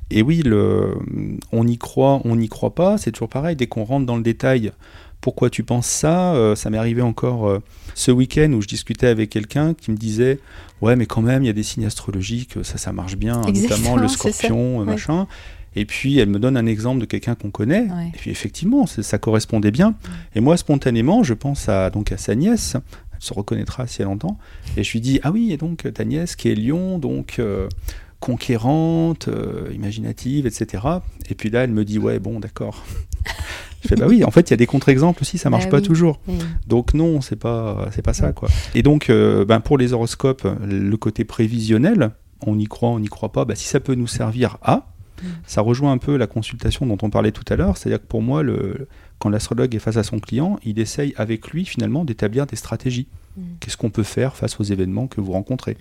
Et oui, le, on y croit, on n'y croit pas, c'est toujours pareil. Dès qu'on rentre dans le détail, pourquoi tu penses ça Euh, Ça m'est arrivé encore euh, ce week-end où je discutais avec quelqu'un qui me disait Ouais, mais quand même, il y a des signes astrologiques, ça, ça marche bien, hein, Exactement, notamment le scorpion, euh, Ouais. machin. Et puis elle me donne un exemple de quelqu'un qu'on connaît. Ouais. Et puis effectivement, ça correspondait bien. Et moi, spontanément, je pense à, donc à sa nièce. Elle se reconnaîtra si elle entend. Et je lui dis Ah oui, et donc ta nièce qui est Lion, donc euh, conquérante, imaginative, etc. Et puis là, elle me dit Ouais, bon, d'accord. je fais Bah oui, en fait, il y a des contre-exemples aussi, ça marche Bah pas oui. toujours. Oui. Donc non, c'est pas c'est pas ça quoi. Et donc euh, ben, pour les horoscopes, le côté prévisionnel, on y croit, on n'y croit pas. Bah, si ça peut nous servir à, Mm. ça rejoint un peu la consultation dont on parlait tout à l'heure. C'est-à-dire que pour moi, le, quand l'astrologue est face à son client, il essaye avec lui finalement d'établir des stratégies. Qu'est-ce qu'on peut faire face aux événements que vous rencontrez?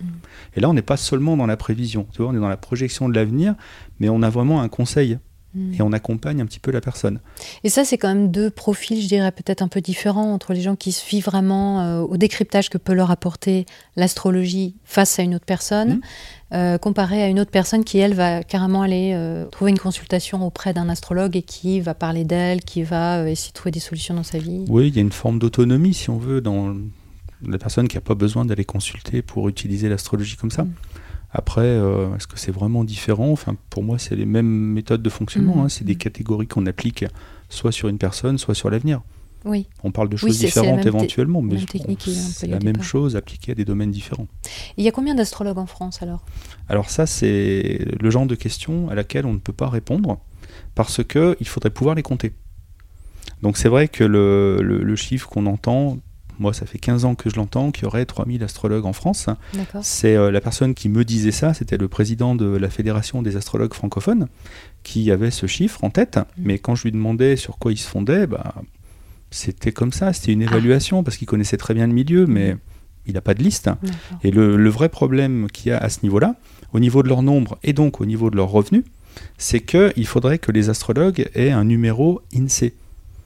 Et là, on n'est pas seulement dans la prévision, tu vois, on est dans la projection de l'avenir, mais on a vraiment un conseil et on accompagne un petit peu la personne. Et ça, c'est quand même deux profils, je dirais, peut-être un peu différents entre les gens qui se fient vraiment euh, au décryptage que peut leur apporter l'astrologie face à une autre personne, mmh. euh, comparé à une autre personne qui, elle, va carrément aller euh, trouver une consultation auprès d'un astrologue et qui va parler d'elle, qui va essayer de trouver des solutions dans sa vie. Oui, il y a une forme d'autonomie, si on veut, dans la personne qui n'a pas besoin d'aller consulter pour utiliser l'astrologie comme ça. Mmh. Après, euh, est-ce que c'est vraiment différent? Enfin, Pour moi, c'est les mêmes méthodes de fonctionnement. Mhm. Hein. C'est des catégories qu'on applique soit sur une personne, soit sur l'avenir. Oui. On parle de choses différentes éventuellement, mais c'est la même chose appliquée à des domaines différents. Il y a combien d'astrologues en France alors? Alors ça, c'est le genre de question à laquelle on ne peut pas répondre parce qu'il faudrait pouvoir les compter. Donc c'est vrai que le, le chiffre qu'on entend moi ça fait 15 ans que je l'entends, qu'il y aurait 3000 astrologues en France. C'est euh, la personne qui me disait ça, c'était le président de la Fédération des astrologues francophones, qui avait ce chiffre en tête, mm. mais quand je lui demandais sur quoi il se fondait, bah, c'était comme ça, c'était une ah. évaluation, parce qu'il connaissait très bien le milieu, mais mm. il n'a pas de liste. Et le, le vrai problème qu'il y a à ce niveau-là, au niveau de leur nombre et donc au niveau de leurs revenus, c'est qu'il faudrait que les astrologues aient un numéro INSEE.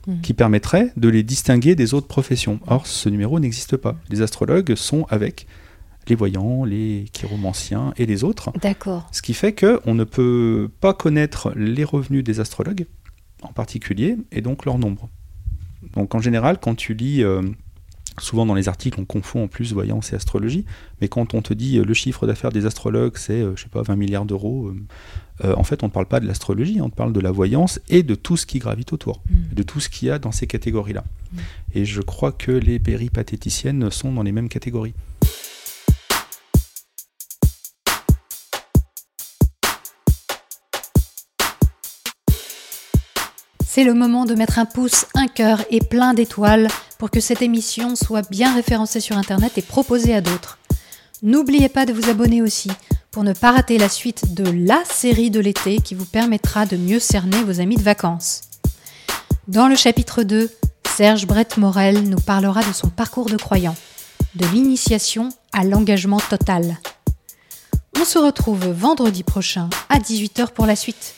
Mhm. qui permettrait de les distinguer des autres professions. Or, ce numéro n'existe pas. Les astrologues sont avec les voyants, les chiromanciens et les autres. D'accord. Ce qui fait qu'on ne peut pas connaître les revenus des astrologues en particulier et donc leur nombre. Donc en général, quand tu lis, euh, souvent dans les articles, on confond en plus voyance et astrologie, mais quand on te dit euh, le chiffre d'affaires des astrologues, c'est, euh, je sais pas, 20 milliards d'euros, euh, en fait, on ne parle pas de l'astrologie, on parle de la voyance et de tout ce qui gravite autour, mm. de tout ce qu'il y a dans ces catégories-là. Mm. Et je crois que les péripatéticiennes sont dans les mêmes catégories. C'est le moment de mettre un pouce, un cœur et plein d'étoiles pour que cette émission soit bien référencée sur Internet et proposée à d'autres. N'oubliez pas de vous abonner aussi pour ne pas rater la suite de la série de l'été qui vous permettra de mieux cerner vos amis de vacances. Dans le chapitre 2, Serge Brett Morel nous parlera de son parcours de croyant, de l'initiation à l'engagement total. On se retrouve vendredi prochain à 18h pour la suite.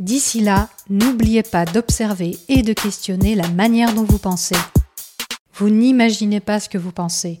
D'ici là, n'oubliez pas d'observer et de questionner la manière dont vous pensez. Vous n'imaginez pas ce que vous pensez.